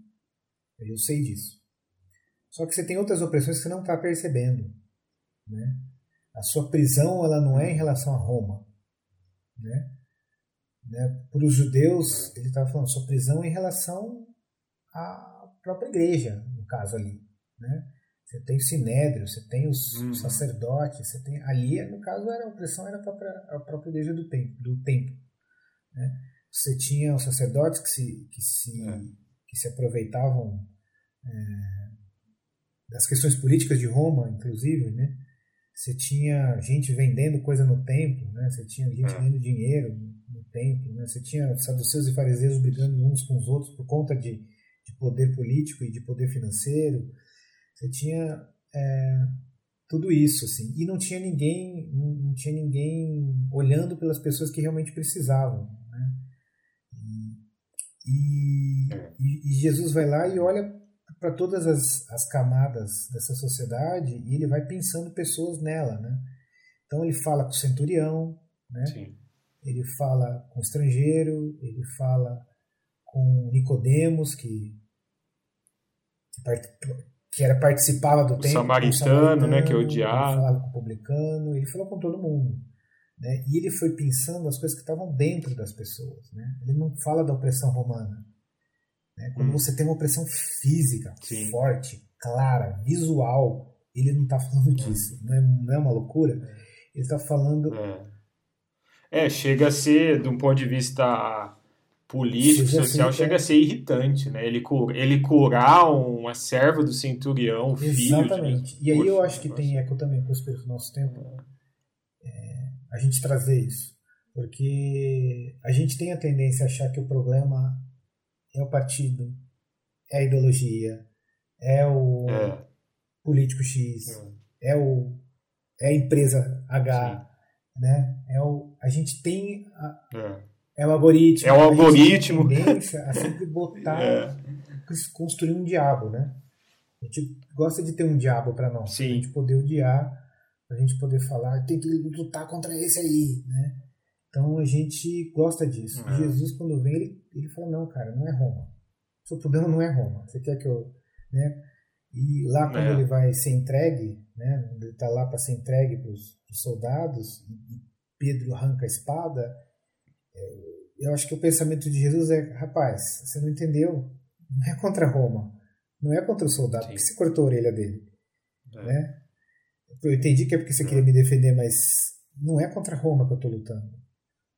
eu sei disso. Só que você tem outras opressões que você não está percebendo. Né? A sua prisão ela não é em relação a Roma. Né? Né? Para os judeus, ele estava falando, sua prisão é em relação à própria igreja, no caso ali. Né? Você tem o sinédrio, você tem os Uhum. sacerdotes, você tem ali, no caso, era a opressão era a própria, a própria igreja do templo. Do templo né? Você tinha os sacerdotes que se, que se, É. que se aproveitavam é, das questões políticas de Roma, inclusive, né? Você tinha gente vendendo coisa no templo, né? Você tinha gente É. ganhando dinheiro no templo, né? Você tinha saduceus e fariseus brigando uns com os outros por conta de, de poder político e de poder financeiro. Você tinha é, tudo isso, assim. E não tinha ninguém, não, não tinha ninguém olhando pelas pessoas que realmente precisavam? E, e, É. e- e Jesus vai lá e olha para todas as, as camadas dessa sociedade e ele vai pensando pessoas nela, né? Então ele fala com o centurião, né? Sim. ele fala com o estrangeiro, ele fala com Nicodemos, que, que, que era, participava do O templo, com samaritano, né, que é o ele falava com o publicano, ele falou com todo mundo. Né? E ele foi pensando as coisas que estavam dentro das pessoas. Né? Ele não fala da opressão romana. Né? Quando Hum. você tem uma opressão física, Sim. forte, clara, visual, ele não está falando disso. Não é, não é uma loucura? Ele está falando É. É, chega a ser, de um ponto de vista político, Chega social, chega é. a ser irritante, né? Ele, ele curar uma serva do centurião, filho de Exatamente. E aí eu acho que tem eco também com o espírito do nosso tempo é, a gente trazer isso. Porque a gente tem a tendência a achar que o problema é o partido, é a ideologia, é o É, político X, é, o, é a empresa H, né? É o, a gente tem a, é, É o algoritmo. É o algoritmo. A tendência a sempre botar, é. construir um diabo, né? A gente gosta de ter um diabo para nós. Sim. Pra gente poder odiar, pra gente poder falar, tem que lutar contra esse aí, né? Então a gente gosta disso. Uhum. Jesus, quando vem, ele, ele fala: não, cara, não é Roma. O seu problema não é Roma. Você quer que eu. Né? E lá, quando é. ele vai ser entregue, né? ele está lá para ser entregue para os soldados, e Pedro arranca a espada. É, eu acho que o pensamento de Jesus é: rapaz, você não entendeu? Não é contra Roma. Não é contra o soldado. Sim. Por que você cortou a orelha dele? É. Né? Eu entendi que é porque você queria me defender, mas não é contra Roma que eu estou lutando.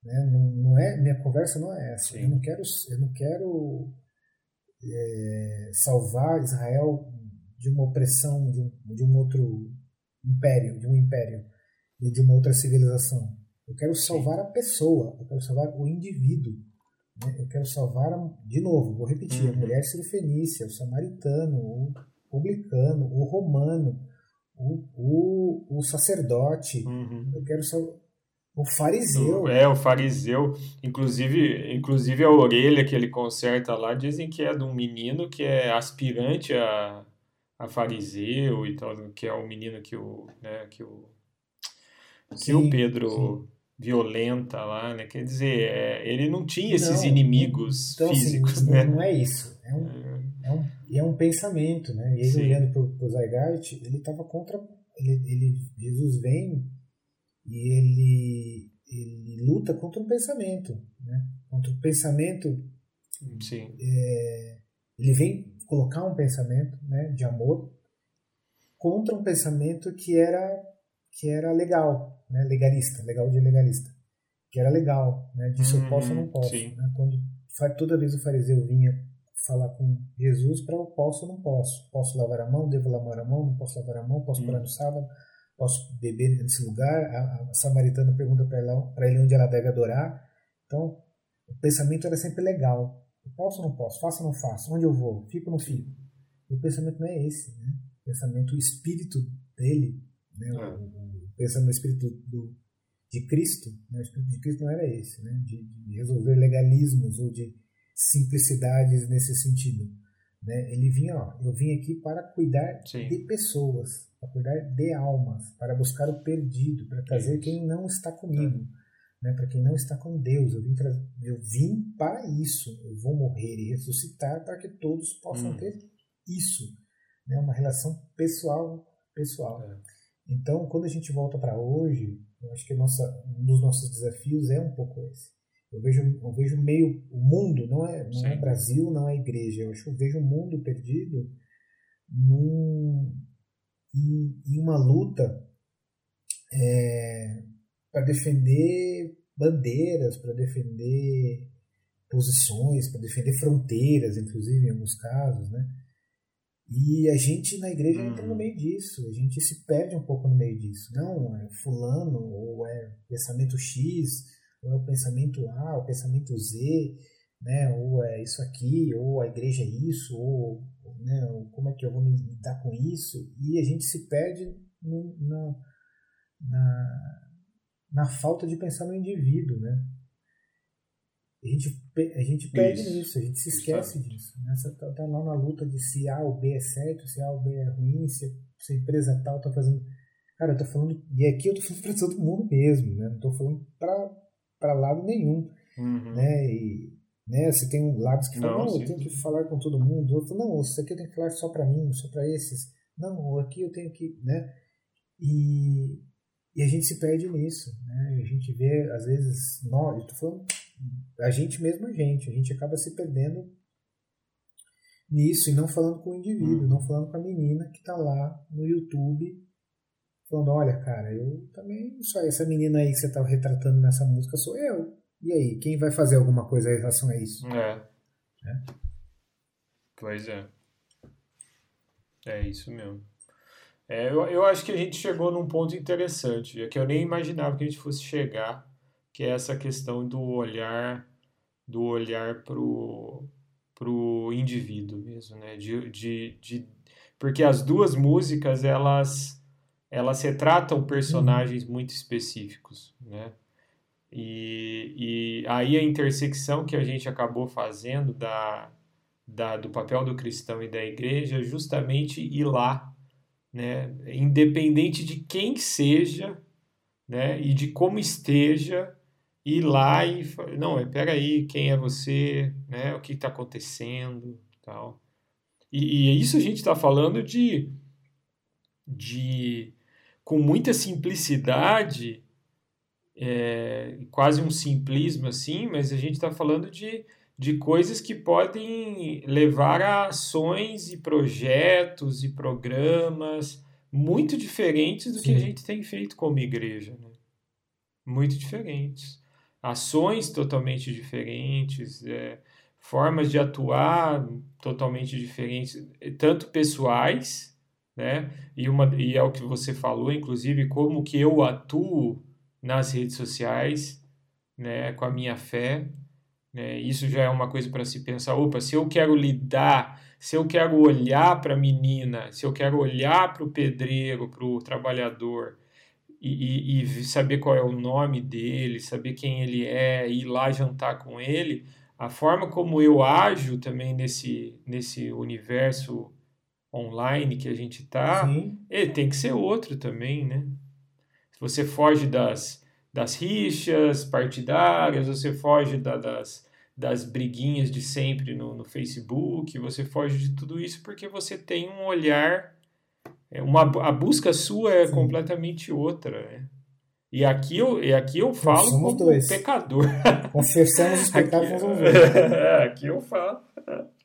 Né? Não, não, é, minha conversa não é essa. Eu não quero, eu não quero é, salvar Israel de uma opressão de um, de um outro império, de um império e de uma outra civilização. Eu quero salvar Sim. a pessoa, eu quero salvar o indivíduo. Né? Eu quero salvar, a, de novo, vou repetir, uhum. a mulher sirofenícia, o samaritano, o publicano, o romano, o, o, o sacerdote. Uhum. Eu quero salvar o fariseu. É, o fariseu. Inclusive, inclusive a orelha que ele conserta lá, dizem que é de um menino que é aspirante a, a fariseu e tal, que é o menino que o, né, que o, que sim, o Pedro sim. violenta lá, né? Quer dizer, é, ele não tinha esses não, inimigos então, assim, físicos, assim, né? Não é isso. É um, é um, é um pensamento, né? E ele sim. olhando para o Zygarde, ele estava contra... Ele, ele, Jesus vem e ele, ele luta contra um pensamento, né? contra o um pensamento. Sim. É, ele vem colocar um pensamento né, de amor contra um pensamento que era que era legal, né, legalista, legal de legalista, que era legal, né, disso eu posso ou não uhum, posso. Né, quando toda vez o fariseu vinha falar com Jesus para eu posso ou não posso, posso lavar a mão, devo lavar a mão, não posso lavar a mão, posso parar no sábado, posso beber nesse lugar. A, a samaritana pergunta para ele onde ela deve adorar. Então, o pensamento era sempre legal. Eu posso ou não posso? Faço ou não faço? Onde eu vou? Fico ou não fico? E o pensamento não é esse. Né? O pensamento, o espírito dele, né? É. o, o, pensamento, o espírito do, de Cristo, né? o espírito de Cristo não era esse, né? de, de resolver legalismos ou de simplicidades nesse sentido. Né? Ele vinha, ó, eu vim aqui para cuidar Sim. de pessoas para cuidar de almas, para buscar o perdido, para trazer quem não está comigo, né? para quem não está com Deus. Eu vim, eu vim para isso. Eu vou morrer e ressuscitar para que todos possam hum. ter isso, né? uma relação pessoal, pessoal. É. Então, quando a gente volta para hoje, eu acho que nossa, um dos nossos desafios é um pouco esse. Eu vejo, eu vejo meio o mundo, não é, não é Brasil, não é igreja. Eu acho eu vejo o mundo perdido num, em, em uma luta é, para defender bandeiras, para defender posições, para defender fronteiras, inclusive em alguns casos, né? E a gente na igreja uhum. entra no meio disso, a gente se perde um pouco no meio disso. Não, é fulano, ou é pensamento X, ou é o pensamento A, o pensamento Z, né? ou é isso aqui, ou a igreja é isso, ou né? como é que eu vou me lidar com isso? E a gente se perde no, na, na, na, falta de pensar no indivíduo, né? A gente, a gente perde isso. nisso, a gente se esquece Exato. disso. Né? Você está tá lá na luta de se A ou B é certo, se A ou B é ruim, se, se a empresa tal está fazendo. Cara, eu tô falando. E aqui eu tô falando para todo mundo mesmo, né? Não tô falando para lado nenhum. Uhum. Né? E, né? Você tem lados que falam, não, não eu tenho que falar com todo mundo. Outro, não, isso aqui eu tenho que falar só para mim, só para esses. Não, aqui eu tenho que, né? E, e a gente se perde nisso, né? A gente vê, às vezes, nós, eu tô falando, a gente mesmo a gente, a gente acaba se perdendo nisso e não falando com o indivíduo, hum. não falando com a menina que tá lá no YouTube falando, olha, cara, eu também só essa menina aí que você tá retratando nessa música sou eu. E aí, quem vai fazer alguma coisa em relação a isso? É. é. Pois é. É isso mesmo. É, eu, eu acho que a gente chegou num ponto interessante, é que eu nem imaginava que a gente fosse chegar, que é essa questão do olhar do olhar pro, pro indivíduo mesmo, né? De, de, de, porque as duas músicas, elas, elas retratam personagens uhum. muito específicos, né? E, e aí a intersecção que a gente acabou fazendo da, da, do papel do cristão e da igreja é justamente ir lá, né? independente de quem seja né? e de como esteja, ir lá e não, espera aí, quem é você, né? o que está acontecendo, tal. E, e isso a gente está falando de, de com muita simplicidade é, quase um simplismo assim, mas a gente está falando de, de coisas que podem levar a ações e projetos e programas muito diferentes do Sim. que a gente tem feito como igreja. Né? Muito diferentes. Ações totalmente diferentes, é, formas de atuar totalmente diferentes, tanto pessoais, né? E, uma, e é o que você falou, inclusive, como que eu atuo nas redes sociais, né, com a minha fé. Né, isso já é uma coisa para se pensar. Opa, se eu quero lidar, se eu quero olhar para a menina, se eu quero olhar para o pedreiro, para o trabalhador e, e, e, saber qual é o nome dele, saber quem ele é, ir lá jantar com ele, a forma como eu ajo também nesse, nesse universo online que a gente está, ele tem que ser outro também, né? Você foge das, das rixas partidárias, você foge da, das, das briguinhas de sempre no, no Facebook, você foge de tudo isso porque você tem um olhar, é, uma, a busca sua é Sim. completamente outra, né? E aqui eu, e aqui eu falo como dois. pecador. Confessamos os pecados aqui, aqui eu falo.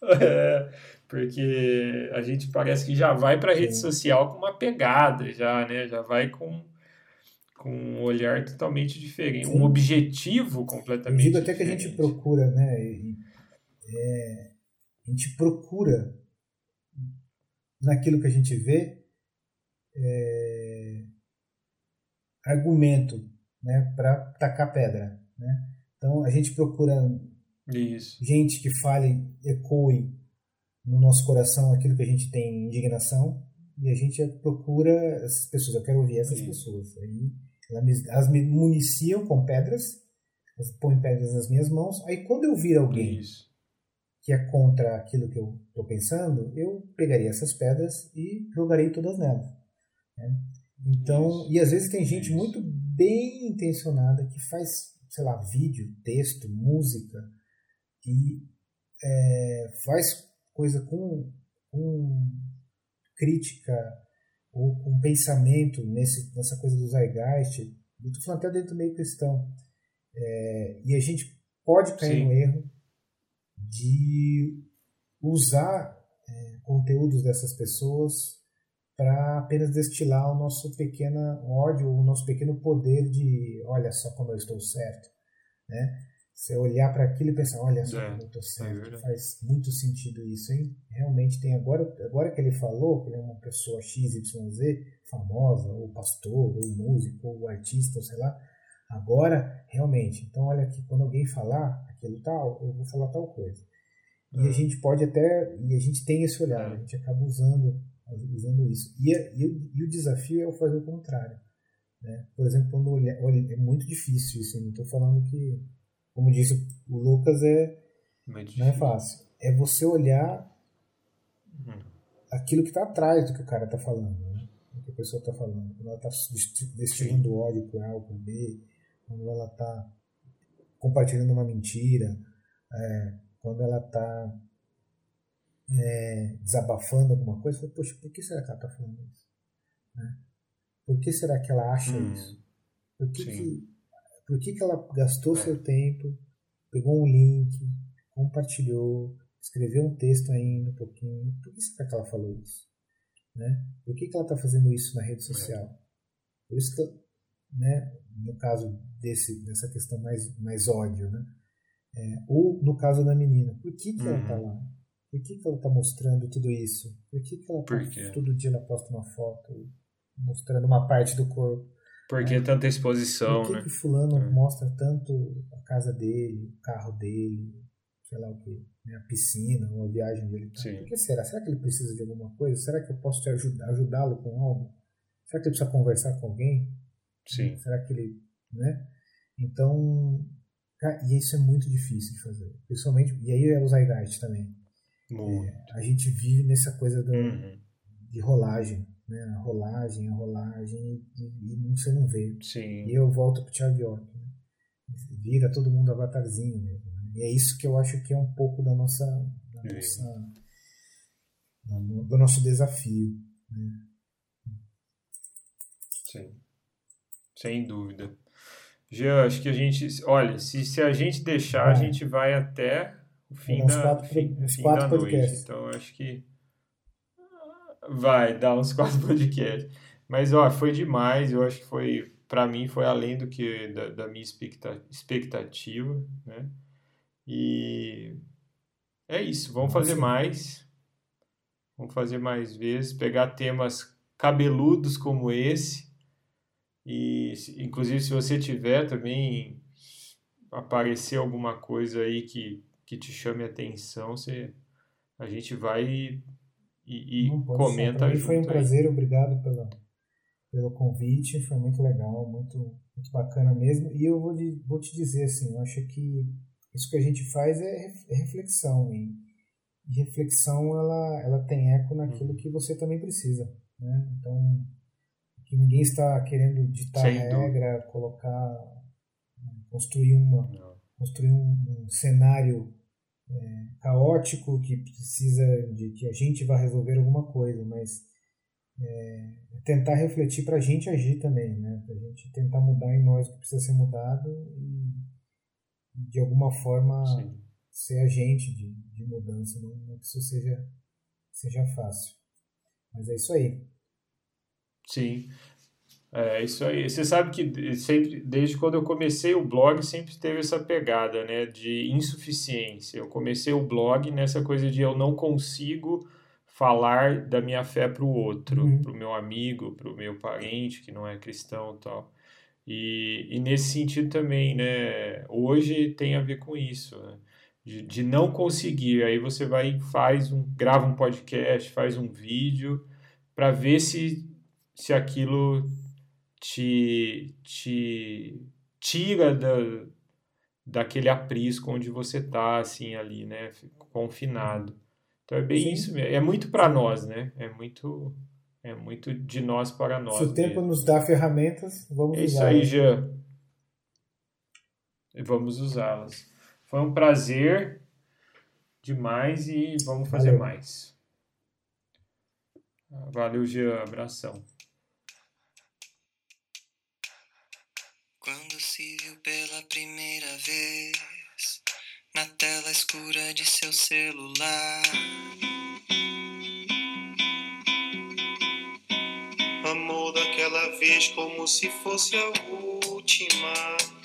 É, porque a gente parece que já vai para a rede social com uma pegada, já, né? Já vai com com um olhar totalmente diferente, Sim. um objetivo completamente Eu digo até diferente. que a gente procura, né? É, a gente procura naquilo que a gente vê é, argumento, né? Para tacar pedra, né? Então a gente procura Isso. gente que fale, ecoe no nosso coração aquilo que a gente tem indignação e a gente procura essas pessoas. Eu quero ouvir essas Isso. pessoas. Aí elas me municiam com pedras, elas põem pedras nas minhas mãos. Aí quando eu vir alguém Isso. que é contra aquilo que eu estou pensando, eu pegaria essas pedras e jogarei todas nelas. Né? Então, Isso. e às vezes tem gente Isso. muito bem intencionada que faz, sei lá, vídeo, texto, música e é, faz coisa com, com crítica ou com pensamento nesse, nessa coisa do zeitgeist, eu estou falando até dentro do meio cristão, é, e a gente pode cair Sim. no erro de usar é, conteúdos dessas pessoas para apenas destilar o nosso pequeno ódio, o nosso pequeno poder de olha só como eu estou certo, né? Você olhar para aquilo e pensar, olha só é, eu estou certo, é faz muito sentido isso, hein? Realmente tem agora, agora que ele falou que ele é uma pessoa XYZ, famosa, ou pastor, ou músico, ou artista, ou sei lá, agora realmente. Então olha aqui, quando alguém falar aquilo tal, eu vou falar tal coisa. E a é. gente pode até, e a gente tem esse olhar, é. a gente acaba usando, usando isso. E, e, e o desafio é fazer o contrário. Né? Por exemplo, quando olha, olha, é muito difícil isso, eu não estou falando que como disse o Lucas, é, não é fácil. É você olhar uhum. aquilo que está atrás do que o cara está falando, né? do que a pessoa está falando. Quando ela está destilando ódio por A ou por B, quando ela está compartilhando uma mentira, é, quando ela está é, desabafando alguma coisa, fala, poxa, por que será que ela está falando isso? Né? Por que será que ela acha hum, isso? Por que, que por que, que ela gastou seu tempo, pegou um link, compartilhou, escreveu um texto ainda um pouquinho. Por que será que ela falou isso? Né? Por que, que ela está fazendo isso na rede social? Por isso que, né, no caso desse, dessa questão mais, mais ódio, né? É, ou no caso da menina, por que, que uhum. ela está lá? Por que, que ela está mostrando tudo isso? Por que, que ela tá, todo dia ela posta uma foto mostrando uma parte do corpo? Por que tanta exposição, Por que né? que fulano é. mostra tanto a casa dele, o carro dele, sei lá o que, né? a piscina, ou a viagem dele. Sim. Por que será? Será que ele precisa de alguma coisa? Será que eu posso te ajudar, ajudá-lo com algo? Será que ele precisa conversar com alguém? Sim. Será que ele, né? Então, e isso é muito difícil de fazer. Principalmente, e aí é o Zeitgeist também. É, a gente vive nessa coisa do, Uhum. de rolagem, né? A rolagem, a rolagem, e, e você não vê. Sim. E eu volto pro Thiago York. Né? Vira todo mundo avatarzinho mesmo. Né? E é isso que eu acho que é um pouco da nossa, da Sim. nossa do nosso desafio. Né? Sim. Sem dúvida. Jean, acho que a gente. Olha, se, se a gente deixar, a Vai. gente vai até o fim da, quatro- fim, fim quatro da noite. Então, acho que. Vai dar uns quatro podcasts. Mas, ó, foi demais. Eu acho que foi. Para mim, foi além do que da, da minha expecta- expectativa, né? E é isso. Vamos fazer mais. Vamos fazer mais vezes. Pegar temas cabeludos como esse. E, inclusive, se você tiver também aparecer alguma coisa aí que, que te chame a atenção, você, a gente vai e, e comenta ser. Mim foi um junto aí. prazer, obrigado pela, pelo convite, foi muito legal, muito, muito bacana mesmo. E eu vou, vou te dizer assim, eu acho que isso que a gente faz é, é reflexão. E, e reflexão, ela, ela tem eco naquilo que você também precisa. Né? Então, que ninguém está querendo ditar Sem regra, colocar, construir uma, Não. construir um, um cenário é, caótico que precisa de que a gente vá resolver alguma coisa, mas é, tentar refletir para a gente agir também, né? Para a gente tentar mudar em nós o que precisa ser mudado e de alguma forma Sim. ser agente de, de mudança, não, não que isso seja seja fácil. Mas é isso aí. Sim. É isso aí. Você sabe que sempre, desde quando eu comecei o blog, sempre teve essa pegada, né, de insuficiência. Eu comecei o blog nessa coisa de eu não consigo falar da minha fé para o outro, Uhum. para o meu amigo, para o meu parente que não é cristão e tal. E, e nesse sentido também, né, hoje tem a ver com isso, né, de, de não conseguir. Aí você vai e faz um, grava um podcast, faz um vídeo para ver se se aquilo te, te tira da, daquele aprisco onde você tá, assim, ali, né? Confinado. Então é bem Sim. isso mesmo. É muito para nós, né? É muito, é muito de nós para nós Se o tempo mesmo. nos dá ferramentas, vamos É isso usar. aí, Jean. E vamos usá-las. Foi um prazer demais e vamos fazer Valeu. mais. Valeu, Jean. Abração. Quando se viu pela primeira vez na tela escura de seu celular. Amou daquela vez como se fosse a última.